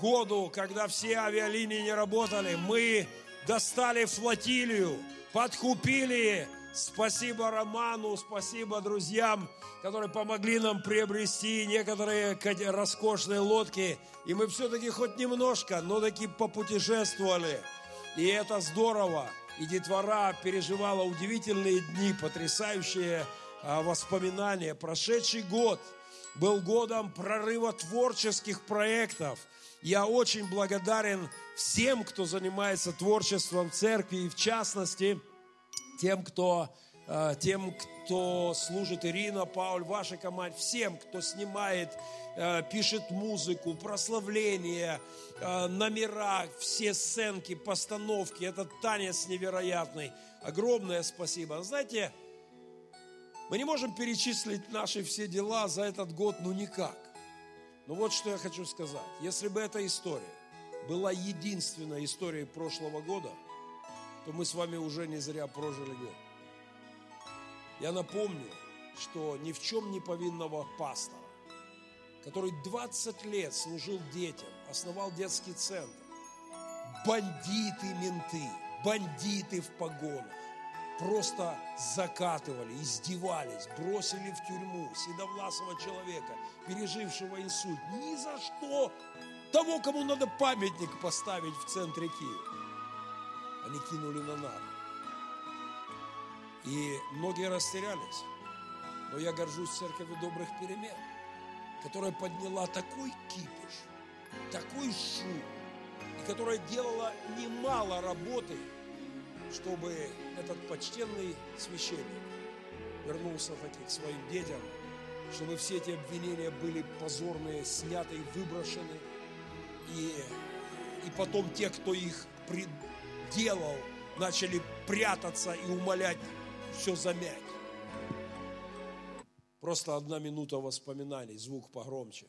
году, когда все авиалинии не работали, мы достали флотилию, подкупили. Спасибо Роману, спасибо друзьям, которые помогли нам приобрести некоторые роскошные лодки. И мы все-таки хоть немножко, но таки попутешествовали. И это здорово. И детвора переживала удивительные дни, потрясающие а, воспоминания. Прошедший год был годом прорыва творческих проектов. Я очень благодарен всем, кто занимается творчеством церкви, и в частности тем, кто, тем, кто служит Ирина, Пауль, вашей команде, всем, кто снимает, а, пишет музыку, прославление, номера, все сценки, постановки. Этот танец невероятный. Огромное спасибо. Знаете, мы не можем перечислить наши все дела за этот год, ну никак. Но вот что я хочу сказать. Если бы эта история была единственной историей прошлого года, то мы с вами уже не зря прожили год. Я напомню, что ни в чем не повинного пастора, который 20 лет служил детям, основал детский центр, бандиты менты, бандиты в погонах, просто закатывали, издевались, бросили в тюрьму седовласого человека, пережившего инсульт. Ни за что того, кому надо памятник поставить в центре Киева. Они кинули на нары. И многие растерялись. Но я горжусь церковью добрых перемен, которая подняла такой кипиш, такой шум, и которая делала немало работы – чтобы этот почтенный священник вернулся таки к своим детям, чтобы все эти обвинения были позорные, сняты и выброшены. И, и потом те, кто их делал, начали прятаться и умолять все замять. Просто одна минута воспоминаний, звук погромче.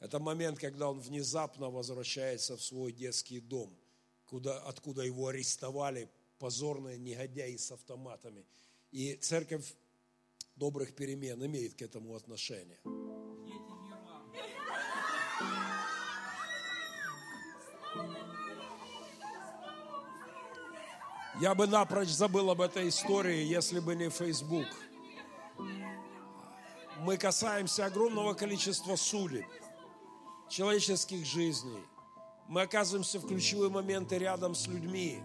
Это момент, когда он внезапно возвращается в свой детский дом. куда, откуда его арестовали позорные негодяи с автоматами. И церковь добрых перемен имеет к этому отношение. Я бы напрочь забыл об этой истории, если бы не Facebook. Мы касаемся огромного количества судеб, человеческих жизней. Мы оказываемся в ключевые моменты рядом с людьми.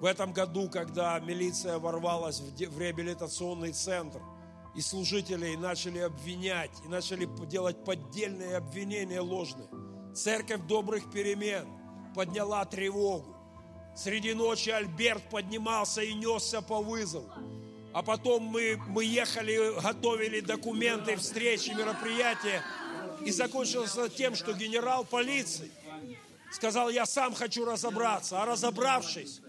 В этом году, когда милиция ворвалась в реабилитационный центр, и служителей начали обвинять, и начали делать поддельные обвинения ложные, церковь добрых перемен подняла тревогу. Среди ночи Альберт поднимался и несся по вызову. А потом мы, мы ехали, готовили документы, встречи, мероприятия. И закончилось тем, что генерал полиции сказал, я сам хочу разобраться. А разобравшись,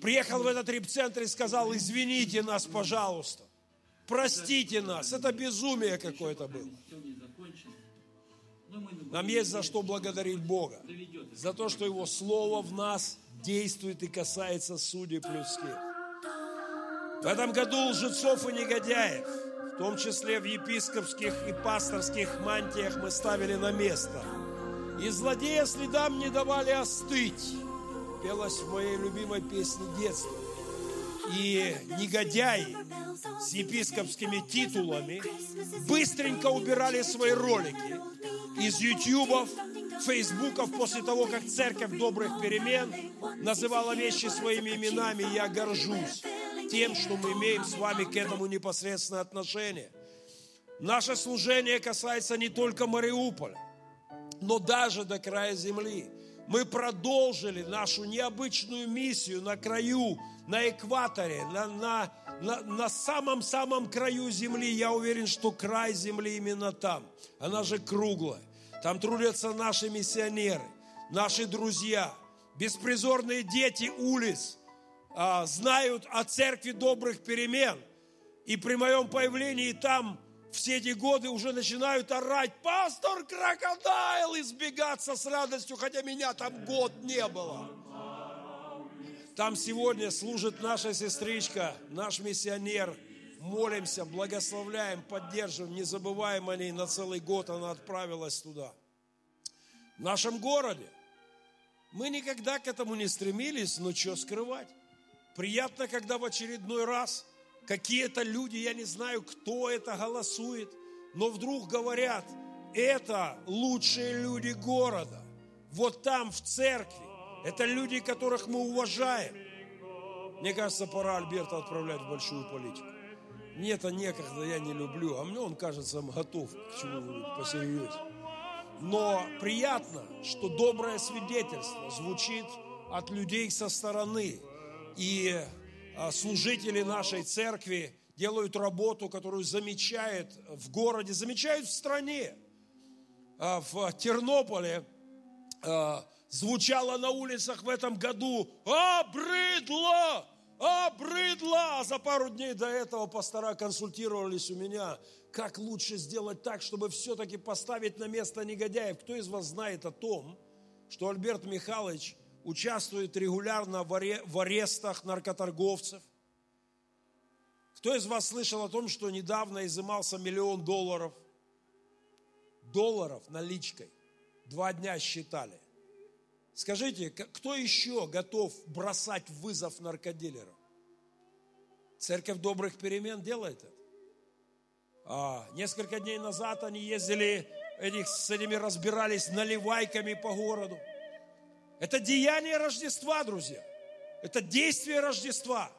приехал в этот репцентр и сказал, извините нас, пожалуйста. Простите нас. Это безумие какое-то было. Нам есть за что благодарить Бога. За то, что Его Слово в нас действует и касается судеб людских. В этом году лжецов и негодяев, в том числе в епископских и пасторских мантиях, мы ставили на место. И злодея следам не давали остыть. Пелось в моей любимой песне детства. И негодяи с епископскими титулами быстренько убирали свои ролики из ютубов, фейсбуков после того, как церковь добрых перемен называла вещи своими именами. Я горжусь тем, что мы имеем с вами к этому непосредственное отношение. Наше служение касается не только Мариуполя, но даже до края земли. Мы продолжили нашу необычную миссию на краю, на экваторе, на, на, на, на самом-самом краю земли. Я уверен, что край земли именно там. Она же круглая. Там трудятся наши миссионеры, наши друзья, беспризорные дети улиц а, знают о церкви добрых перемен. И при моем появлении там все эти годы уже начинают орать, пастор крокодайл, избегаться с радостью, хотя меня там год не было. Там сегодня служит наша сестричка, наш миссионер. Молимся, благословляем, поддерживаем, не забываем о ней. На целый год она отправилась туда. В нашем городе мы никогда к этому не стремились, но что скрывать? Приятно, когда в очередной раз какие-то люди, я не знаю, кто это голосует, но вдруг говорят, это лучшие люди города. Вот там, в церкви, это люди, которых мы уважаем. Мне кажется, пора Альберта отправлять в большую политику. Мне это некогда, я не люблю, а мне он кажется готов к чему-нибудь посерьезнее. Но приятно, что доброе свидетельство звучит от людей со стороны. И служители нашей церкви делают работу, которую замечают в городе, замечают в стране. А, в Тернополе а, звучало на улицах в этом году «Обрыдло! Обрыдло!» А за пару дней до этого пастора консультировались у меня, как лучше сделать так, чтобы все-таки поставить на место негодяев. Кто из вас знает о том, что Альберт Михайлович участвует регулярно в арестах наркоторговцев? Кто из вас слышал о том, что недавно изымался миллион долларов? Долларов наличкой. Два дня считали. Скажите, кто еще готов бросать вызов наркодилерам? Церковь добрых перемен делает это. А, несколько дней назад они ездили, этих, с этими разбирались наливайками по городу. Это деяние Рождества, друзья. Это действие Рождества.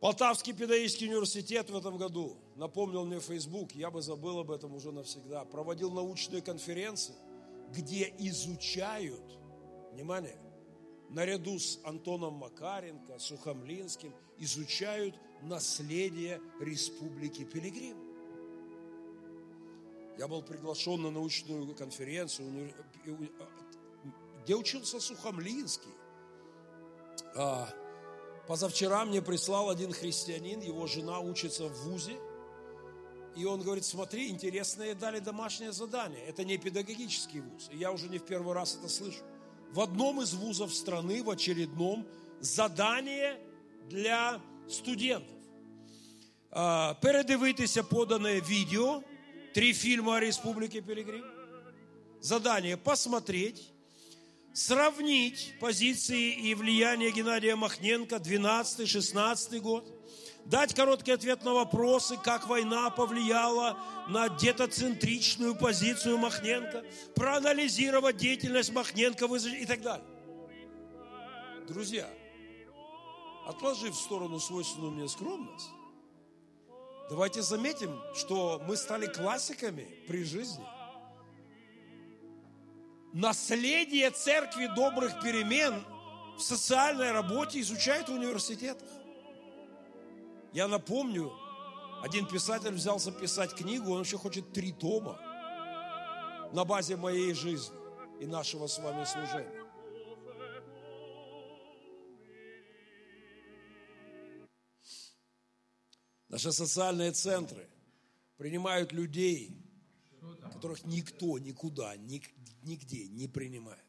Полтавский педагогический университет в этом году, напомнил мне Facebook, я бы забыл об этом уже навсегда, проводил научные конференции – где изучают, внимание, наряду с Антоном Макаренко, Сухомлинским, изучают наследие Республики Пилигрим. Я был приглашен на научную конференцию, где учился Сухомлинский. А, позавчера мне прислал один христианин, его жена учится в ВУЗе, И он говорит, смотри, интересное дали домашнее задание. Это не педагогический вуз. И я уже не в первый раз это слышу. В одном из вузов страны, в очередном, задание для студентов. А, передивитися подане відео, три фильма о Республике Пилигрим. Задание посмотреть, сравнить позиции и влияние Геннадия Махненко 12-16 год, дать короткий ответ на вопросы, как война повлияла на детоцентричную позицию Махненко, проанализировать деятельность Махненко и так далее. Друзья, отложив в сторону свойственную мне скромность, давайте заметим, что мы стали классиками при жизни – наследие церкви добрых перемен в социальной работе изучают в университетах. Я напомню, один писатель взялся писать книгу, он еще хочет три тома на базе моей жизни и нашего с вами служения. Наши социальные центры принимают людей, которых никто никуда, нигде не принимает.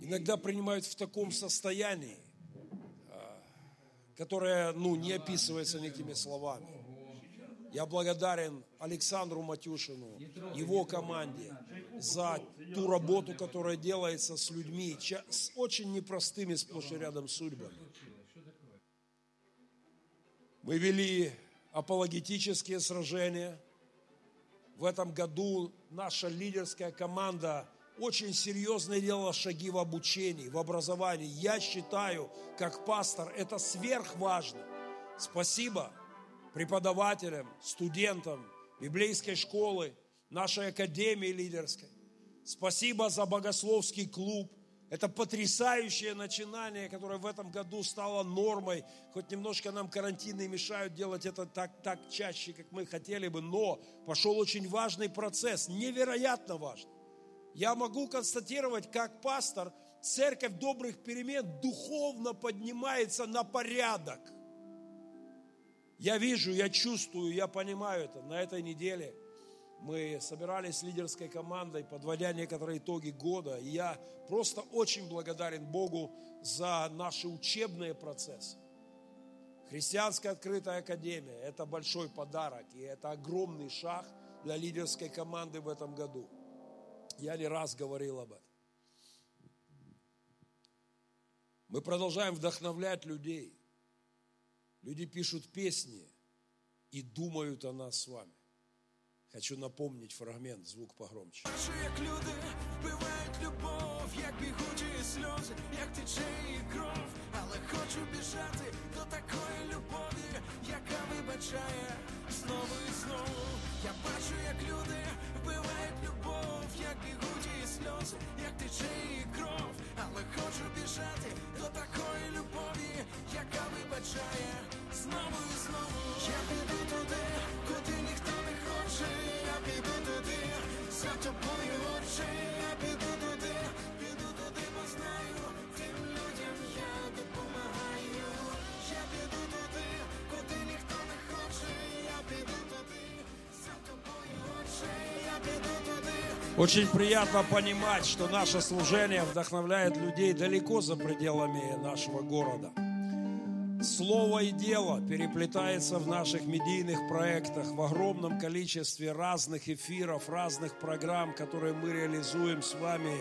Иногда принимают в таком состоянии, а, которое ну, не описывается никакими словами. Я благодарен Александру Матюшину, его команде за ту работу, которая делается с людьми, с очень непростыми сплошь и рядом судьбами. Мы вели апологетические сражения – в этом году наша лидерская команда очень серьезно делала шаги в обучении, в образовании. Я считаю, как пастор, это сверхважно. Спасибо преподавателям, студентам библейской школы, нашей академии лидерской. Спасибо за богословский клуб – это потрясающее начинание, которое в этом году стало нормой. Хоть немножко нам карантины мешают делать это так, так чаще, как мы хотели бы, но пошел очень важный процесс, невероятно важный. Я могу констатировать, как пастор, церковь добрых перемен духовно поднимается на порядок. Я вижу, я чувствую, я понимаю это на этой неделе – мы собирались с лидерской командой, подводя некоторые итоги года. И я просто очень благодарен Богу за наши учебные процессы. Христианская открытая академия – это большой подарок, и это огромный шаг для лидерской команды в этом году. Я не раз говорил об этом. Мы продолжаем вдохновлять людей. Люди пишут песни и думают о нас с вами. Хочу напомнить фрагмент, звук погромче. Як люди вбивають любов, як бігучі сльози, як тече і кров, Але хочу біжати до такої любові, яка вибачає знову і знову. Я бачу, як люди вбивають любов, як бігучі сльози, як тече і кров, але хочу біжати до такої любові, яка вибачає знову і знову. Я піду туди, куди ніхто не хоче, я піду туди, за тобою очі, я піду туди, допомагаю. Я піду туди, куди ніхто не хоче, я піду туди, за тобою очі, я піду туди. Очень приятно понимать, что наше служение вдохновляет людей далеко за пределами нашего города. Слово и дело переплетается в наших медийных проектах в огромном количестве разных эфиров, разных программ, которые мы реализуем с вами.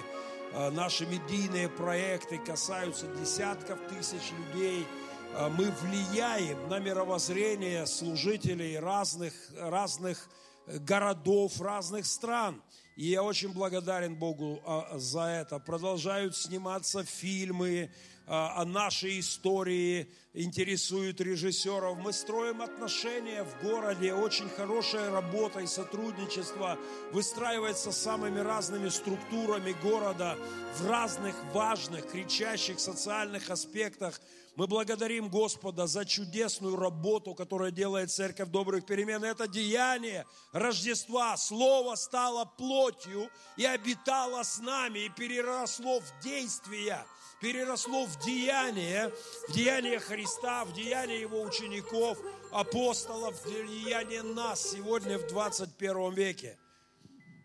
а, наши медийные проекты касаются десятков тысяч людей. А, мы влияем на мировоззрение служителей разных, разных городов, разных стран. И я очень благодарен Богу а, за это. Продолжают сниматься фильмы, о нашей истории, интересуют режиссеров. Мы строим отношения в городе, очень хорошая работа и сотрудничество выстраивается с самыми разными структурами города в разных важных, кричащих социальных аспектах. Мы благодарим Господа за чудесную работу, которую делает Церковь Добрых Перемен. Это деяние Рождества. Слово стало плотью и обитало с нами, и переросло в действия – переросло в деяние, в деяние Христа, в деяние Его учеников, апостолов, в деяние нас сегодня в 21 веке.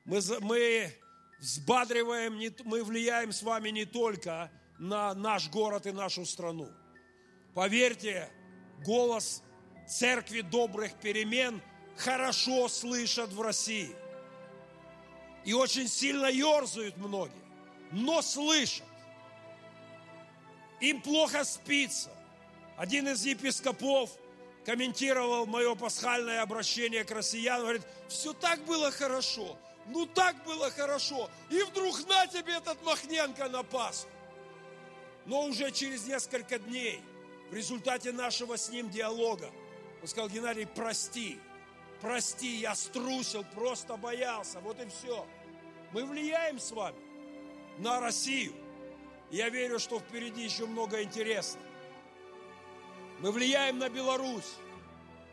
Мы, мы взбадриваем, мы влияем с вами не только на наш город и нашу страну. Поверьте, голос церкви добрых перемен хорошо слышат в России. И очень сильно ерзают многие, но слышат. Им плохо спится. Один из епископов комментировал мое пасхальное обращение к россиянам, говорит, все так было хорошо, ну так было хорошо, и вдруг на тебе этот Махненко на Пасху. Но уже через несколько дней, в результате нашего с ним диалога, он сказал, Геннадий, прости, прости, я струсил, просто боялся, вот и все. Мы влияем с вами на Россию. Я верю, что впереди еще много интересного. Мы влияем на Беларусь.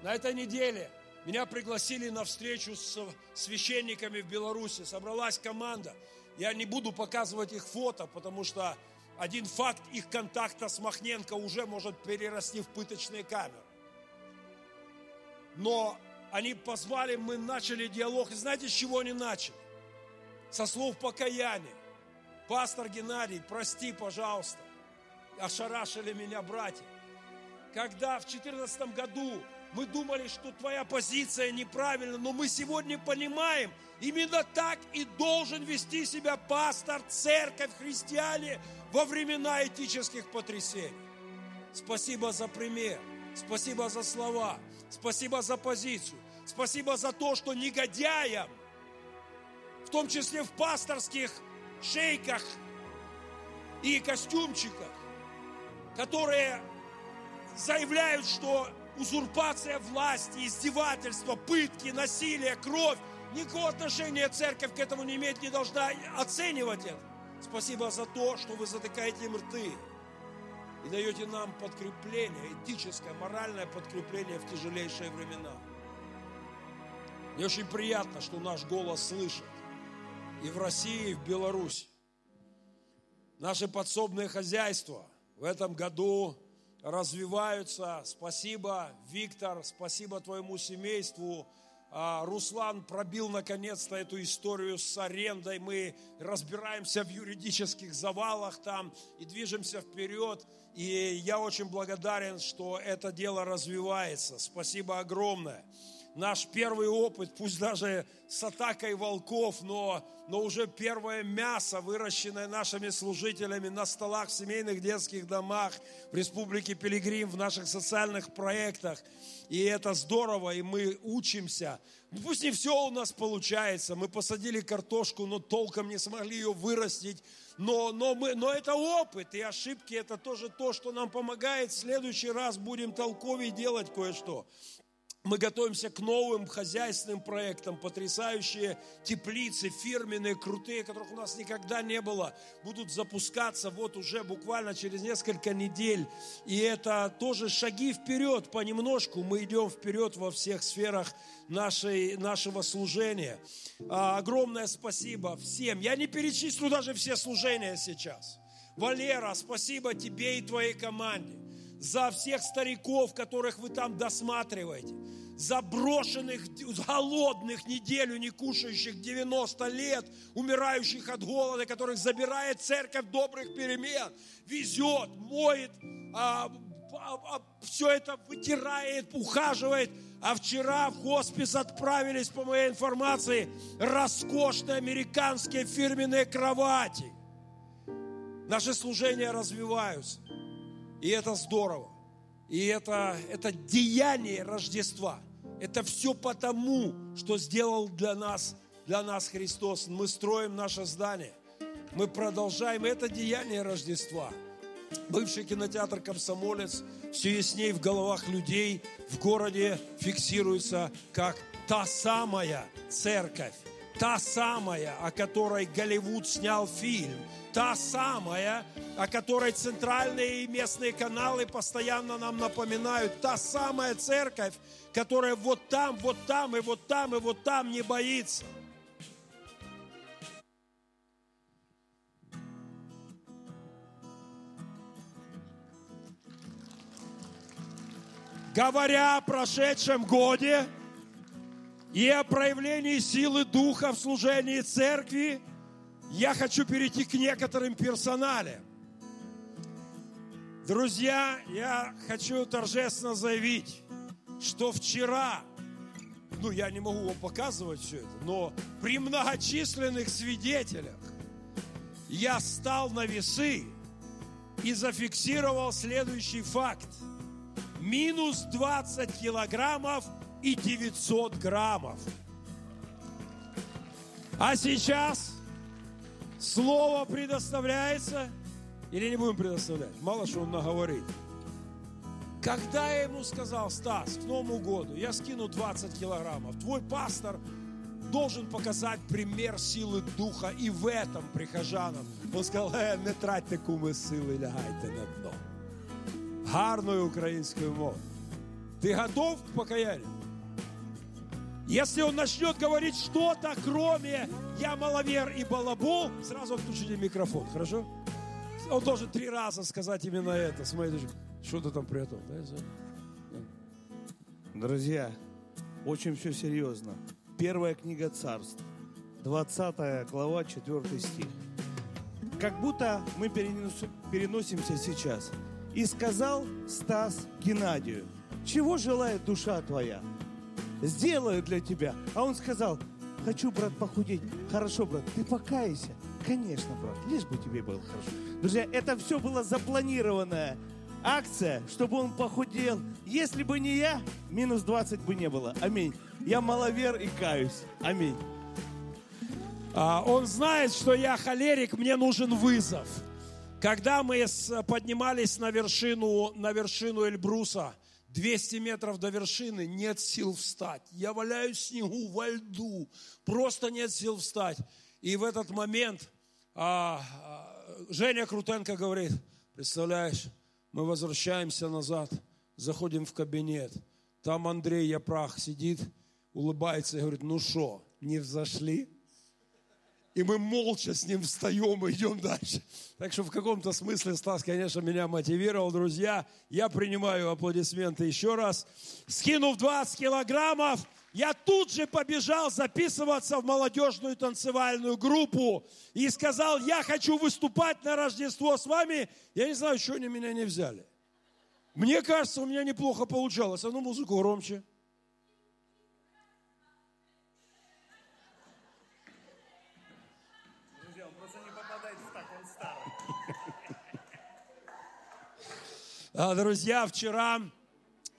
На этой неделе меня пригласили на встречу с священниками в Беларуси. Собралась команда. Я не буду показывать их фото, потому что один факт их контакта с Махненко уже может перерасти в пыточные камеры. Но они позвали, мы начали диалог. И знаете, с чего они начали? Со слов покаяния. Пастор Геннадий, прости, пожалуйста. Ошарашили меня братья. Когда в 2014 году мы думали, что твоя позиция неправильна, но мы сегодня понимаем, именно так и должен вести себя пастор, церковь, христиане во времена этических потрясений. Спасибо за пример, спасибо за слова, спасибо за позицию, спасибо за то, что негодяям, в том числе в пасторских шейках и костюмчиках, которые заявляют, что узурпация власти, издевательство, пытки, насилие, кровь, никакого отношения церковь к этому не имеет, не должна оценивать это. Спасибо за то, что вы затыкаете им рты и даете нам подкрепление, этическое, моральное подкрепление в тяжелейшие времена. Мне очень приятно, что наш голос слышит и в России, и в Беларуси. Наши подсобные хозяйства в этом году развиваются. Спасибо, Виктор, спасибо твоему семейству. А, Руслан пробил наконец-то эту историю с арендой. Мы разбираемся в юридических завалах там и движемся вперед. И я очень благодарен, что это дело развивается. Спасибо огромное наш первый опыт, пусть даже с атакой волков, но, но уже первое мясо, выращенное нашими служителями на столах в семейных детских домах в Республике Пилигрим, в наших социальных проектах. И это здорово, и мы учимся. Ну, пусть не все у нас получается. Мы посадили картошку, но толком не смогли ее вырастить. Но, но, мы, но это опыт и ошибки, это тоже то, что нам помогает. В следующий раз будем толковее делать кое-что. Мы готовимся к новым хозяйственным проектам, потрясающие теплицы, фирменные, крутые, которых у нас никогда не было, будут запускаться вот уже буквально через несколько недель. И это тоже шаги вперед, понемножку мы идем вперед во всех сферах нашей, нашего служения. А, огромное спасибо всем. Я не перечислю даже все служения сейчас. Валера, спасибо тебе и твоей команде за всех стариков, которых вы там досматриваете, за брошенных, голодных, неделю не кушающих 90 лет, умирающих от голода, которых забирает церковь добрых перемен, везет, моет, а, а, а, все это вытирает, ухаживает. А вчера в хоспис отправились, по моей информации, роскошные американские фирменные кровати. Наши служения развиваются. И это здорово. И это, это деяние Рождества. Это все потому, что сделал для нас, для нас Христос. Мы строим наше здание. Мы продолжаем это деяние Рождества. Бывший кинотеатр «Комсомолец» все ясней в головах людей в городе фиксируется как та самая церковь, Та самая, о которой Голливуд снял фильм. Та самая, о которой центральные и местные каналы постоянно нам напоминают. Та самая церковь, которая вот там, вот там, и вот там, и вот там не боится. Говоря о прошедшем годе, и о проявлении силы Духа в служении церкви, я хочу перейти к некоторым персоналиям. Друзья, я хочу торжественно заявить, что вчера, ну я не могу вам показывать все это, но при многочисленных свидетелях я стал на весы и зафиксировал следующий факт. Минус 20 килограммов и 900 граммов. А сейчас слово предоставляется, или не будем предоставлять, мало что он наговорит. Когда я ему сказал, Стас, к Новому году я скину 20 килограммов, твой пастор должен показать пример силы Духа и в этом прихожанам. Он сказал, э, не тратьте куми сили, лягайте на дно. Гарною українською мовою. Ты готов к покаянию? Если он начнет говорить что-то, кроме «я маловер и балабол», сразу отключите микрофон, хорошо? Он должен три раза сказать именно это. Смотри, что ты там при этом? Друзья, очень все серьезно. Первая книга царств, 20 глава, 4 стих. Как будто мы перенос- переносимся сейчас. И сказал Стас Геннадию, чего желает душа твоя? Сделаю для тебя. А он сказал, хочу, брат, похудеть. Хорошо, брат, ты покайся. Конечно, брат, лишь бы тебе было хорошо. Друзья, это все было запланированная акция, чтобы он похудел. Если бы не я, минус 20 бы не было. Аминь. Я маловер и каюсь. Аминь. А, Он знает, что я холерик, мне нужен вызов. Когда мы поднимались на вершину, на вершину Эльбруса, 200 метров до вершины, нет сил встать. Я валяюсь в снегу, во льду, просто нет сил встать. И в этот момент а, а, Женя Крутенко говорит, представляешь, мы возвращаемся назад, заходим в кабинет, там Андрей Япрах сидит, улыбается и говорит, ну что, не взошли? И мы молча с ним встаем и идем дальше. Так что в каком-то смысле Стас, конечно, меня мотивировал. Друзья, я принимаю аплодисменты еще раз. Скинув 20 килограммов, я тут же побежал записываться в молодежную танцевальную группу и сказал, я хочу выступать на Рождество с вами. Я не знаю, что они меня не взяли. Мне кажется, у меня неплохо получалось. А ну музыку громче. Друзья, вчера,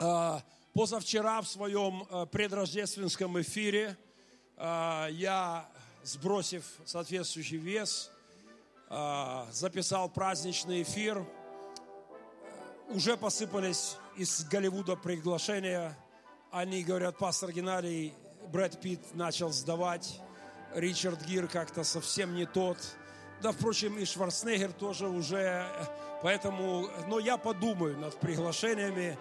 а, позавчера в своем а, предрождественском эфире а, я, сбросив соответствующий вес, а, записал праздничный эфир. Уже посыпались из Голливуда приглашения. Они говорят, пастор Геннадий, Брэд Питт начал сдавать, Ричард Гир как-то совсем не тот. Да, впрочем, и Шварценеггер тоже уже. Поэтому, но я подумаю над приглашениями.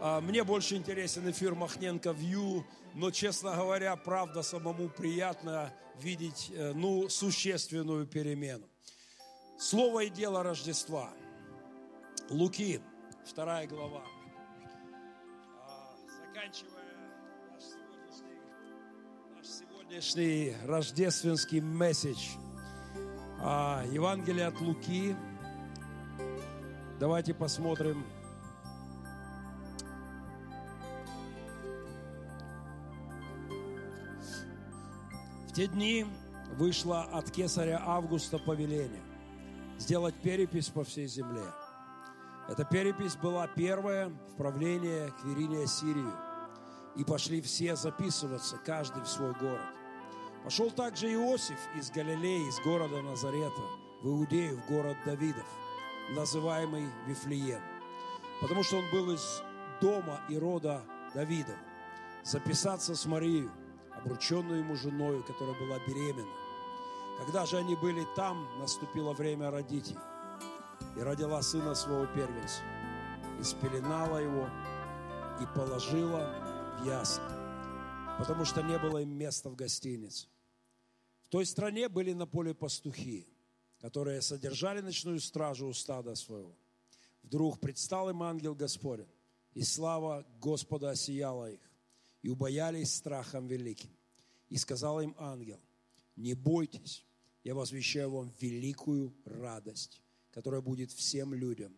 А, Мне больше интересен эфир Махненко Вью, но, честно говоря, правда, самому приятно видеть, э, ну, существенную перемену. Слово и дело Рождества. Луки, вторая глава. А, Заканчивая наш сегодняшний, наш сегодняшний рождественский месседж. А, Евангелие от Луки. Давайте посмотрим. В те дни вышло от кесаря Августа повеление сделать перепись по всей земле. Эта перепись была первая в правлении Квириния Сирии. И пошли все записываться, каждый в свой город. Пошел также Иосиф из Галилеи, из города Назарета, в Иудею, в город Давидов, называемый Вифлеем, потому что он был из дома и рода Давидова, записаться с Марией, обрученную ему женою, которая была беременна. Когда же они были там, наступило время родить их. И родила сына своего первенца, и спеленала его, и положила в ясли, потому что не было им места в гостинице. В той стране были на поле пастухи, которые содержали ночную стражу у стада своего. Вдруг предстал им ангел Господень, И слава Господа осияла их, и убоялись страхом великим. И сказал им ангел, не бойтесь, я возвещаю вам великую радость, которая будет всем людям,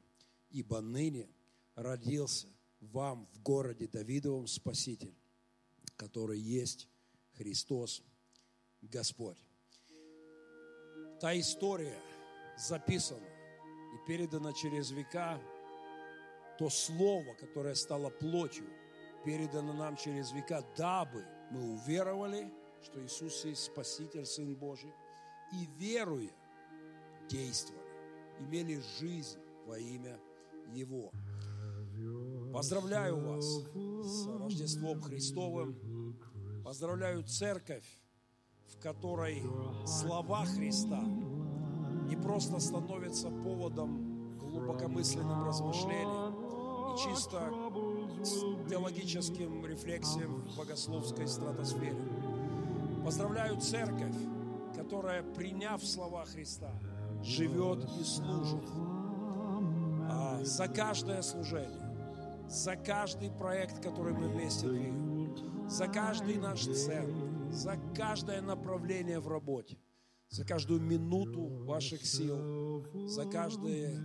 ибо ныне родился вам в городе Давидовом Спаситель, который есть Христос Господь. Та история записана и передана через века, то слово, которое стало плотью, передано нам через века, дабы мы уверовали, что Иисус есть Спаситель, Сын Божий, и веруя действовали, имели жизнь во имя Его. Поздравляю вас с Рождеством Христовым. Поздравляю церковь, в которой слова Христа не просто становятся поводом глубокомысленным размышлениям и чисто теологическим рефлексиям в богословской стратосфере. Поздравляю церковь, которая, приняв слова Христа, живет и служит а, за каждое служение, за каждый проект, который мы вместе двигаем, за каждый наш центр, за каждое направление в работе, за каждую минуту ваших сил, за каждый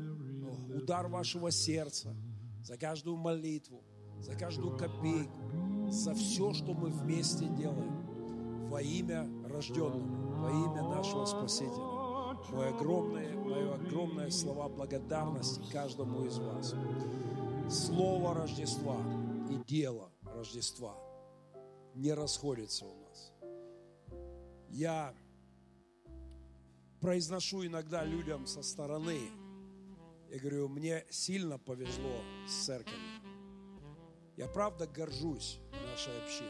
удар вашего сердца, за каждую молитву, за каждую копейку, за все, что мы вместе делаем во имя рожденного, во имя нашего Спасителя. Мое огромное, мое огромное слова благодарности каждому из вас. Слово Рождества и дело Рождества не расходятся у нас. Я произношу иногда людям со стороны, я говорю, мне сильно повезло с церковью. Я правда горжусь нашей общиной.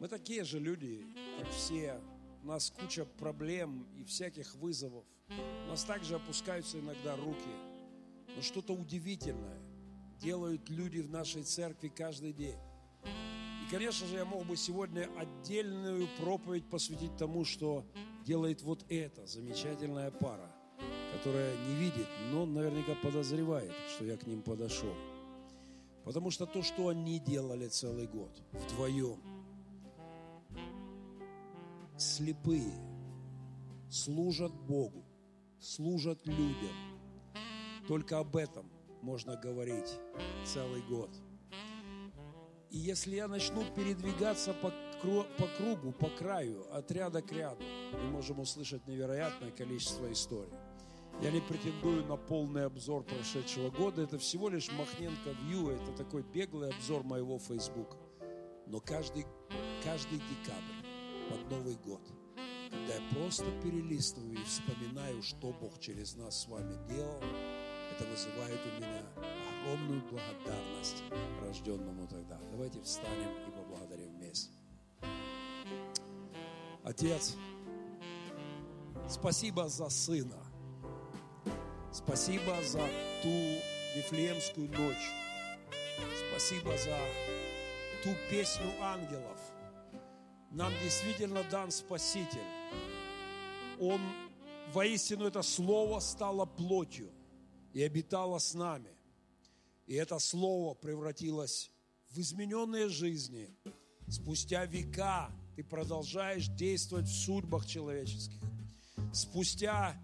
Мы такие же люди, как все. У нас куча проблем и всяких вызовов. У нас также опускаются иногда руки. Но что-то удивительное делают люди в нашей церкви каждый день. Конечно же, я мог бы сегодня отдельную проповедь посвятить тому, что делает вот эта замечательная пара, которая не видит, но наверняка подозревает, что я к ним подошел. Потому что то, что они делали целый год вдвоем, слепые, служат Богу, служат людям. Только об этом можно говорить целый год. И если я начну передвигаться по, по кругу, по краю, от ряда к ряду, мы можем услышать невероятное количество историй. Я не претендую на полный обзор прошедшего года. Это всего лишь Махненко Вью. Это такой беглый обзор моего Фейсбука. Но каждый, каждый декабрь под Новый год, когда я просто перелистываю и вспоминаю, что Бог через нас с вами делал, это вызывает у меня огромную благодарность рожденному тогда. Давайте встанем и поблагодарим вместе. Отец, спасибо за сына. Спасибо за ту Вифлеемскую ночь. Спасибо за ту песню ангелов. Нам действительно дан Спаситель. Он, воистину, это Слово стало плотью и обитало с нами. И это Слово превратилось в измененные жизни. Спустя века ты продолжаешь действовать в судьбах человеческих. Спустя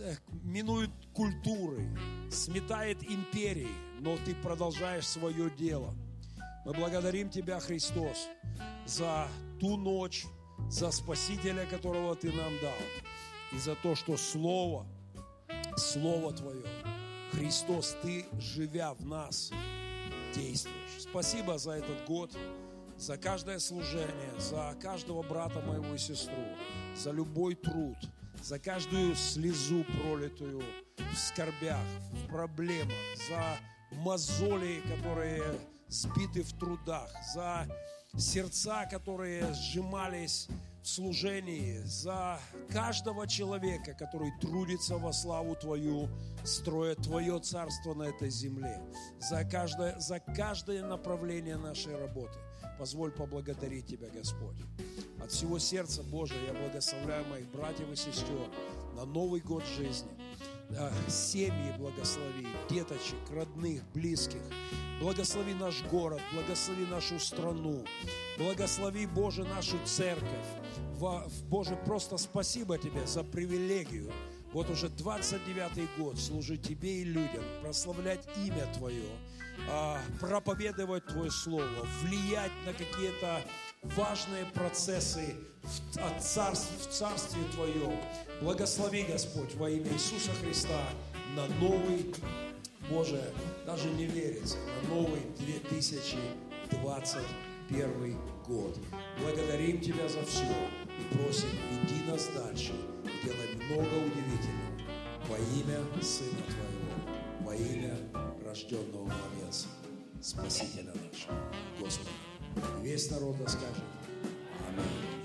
Э, минует культуры, сметает империи, но ты продолжаешь свое дело. Мы благодарим Тебя, Христос, за ту ночь, за Спасителя, которого Ты нам дал, и за то, что Слово, Слово Твое, Христос, Ты, живя в нас, действуешь. Спасибо за этот год, за каждое служение, за каждого брата моего и сестру, за любой труд – за каждую слезу пролитую в скорбях, в проблемах, за мозоли, которые сбиты в трудах, за сердца, которые сжимались служении, за каждого человека, который трудится во славу Твою, строя Твое царство на этой земле, за каждое, за каждое направление нашей работы. Позволь поблагодарить Тебя, Господь. От всего сердца Божия я благословляю моих братьев и сестер на Новый год жизни, семьи благослови, деточек, родных, близких. Благослови наш город, благослови нашу страну. Благослови, Боже, нашу церковь. Боже, просто спасибо Тебе за привилегию вот уже 29-й год служить Тебе и людям, прославлять имя Твое, а, проповедовать Твое Слово, влиять на какие-то важные процессы в, царств, в Царстве Твоем. Благослови, Господь, во имя Иисуса Христа на новый, Боже, даже не верится, на новый 2021 год. Благодарим Тебя за все и просим, веди нас дальше делай много удивительного во имя Сына Твоего, во имя рожденного младенца, Спасителя нашего, Господа. Весь народ да скажет Аминь.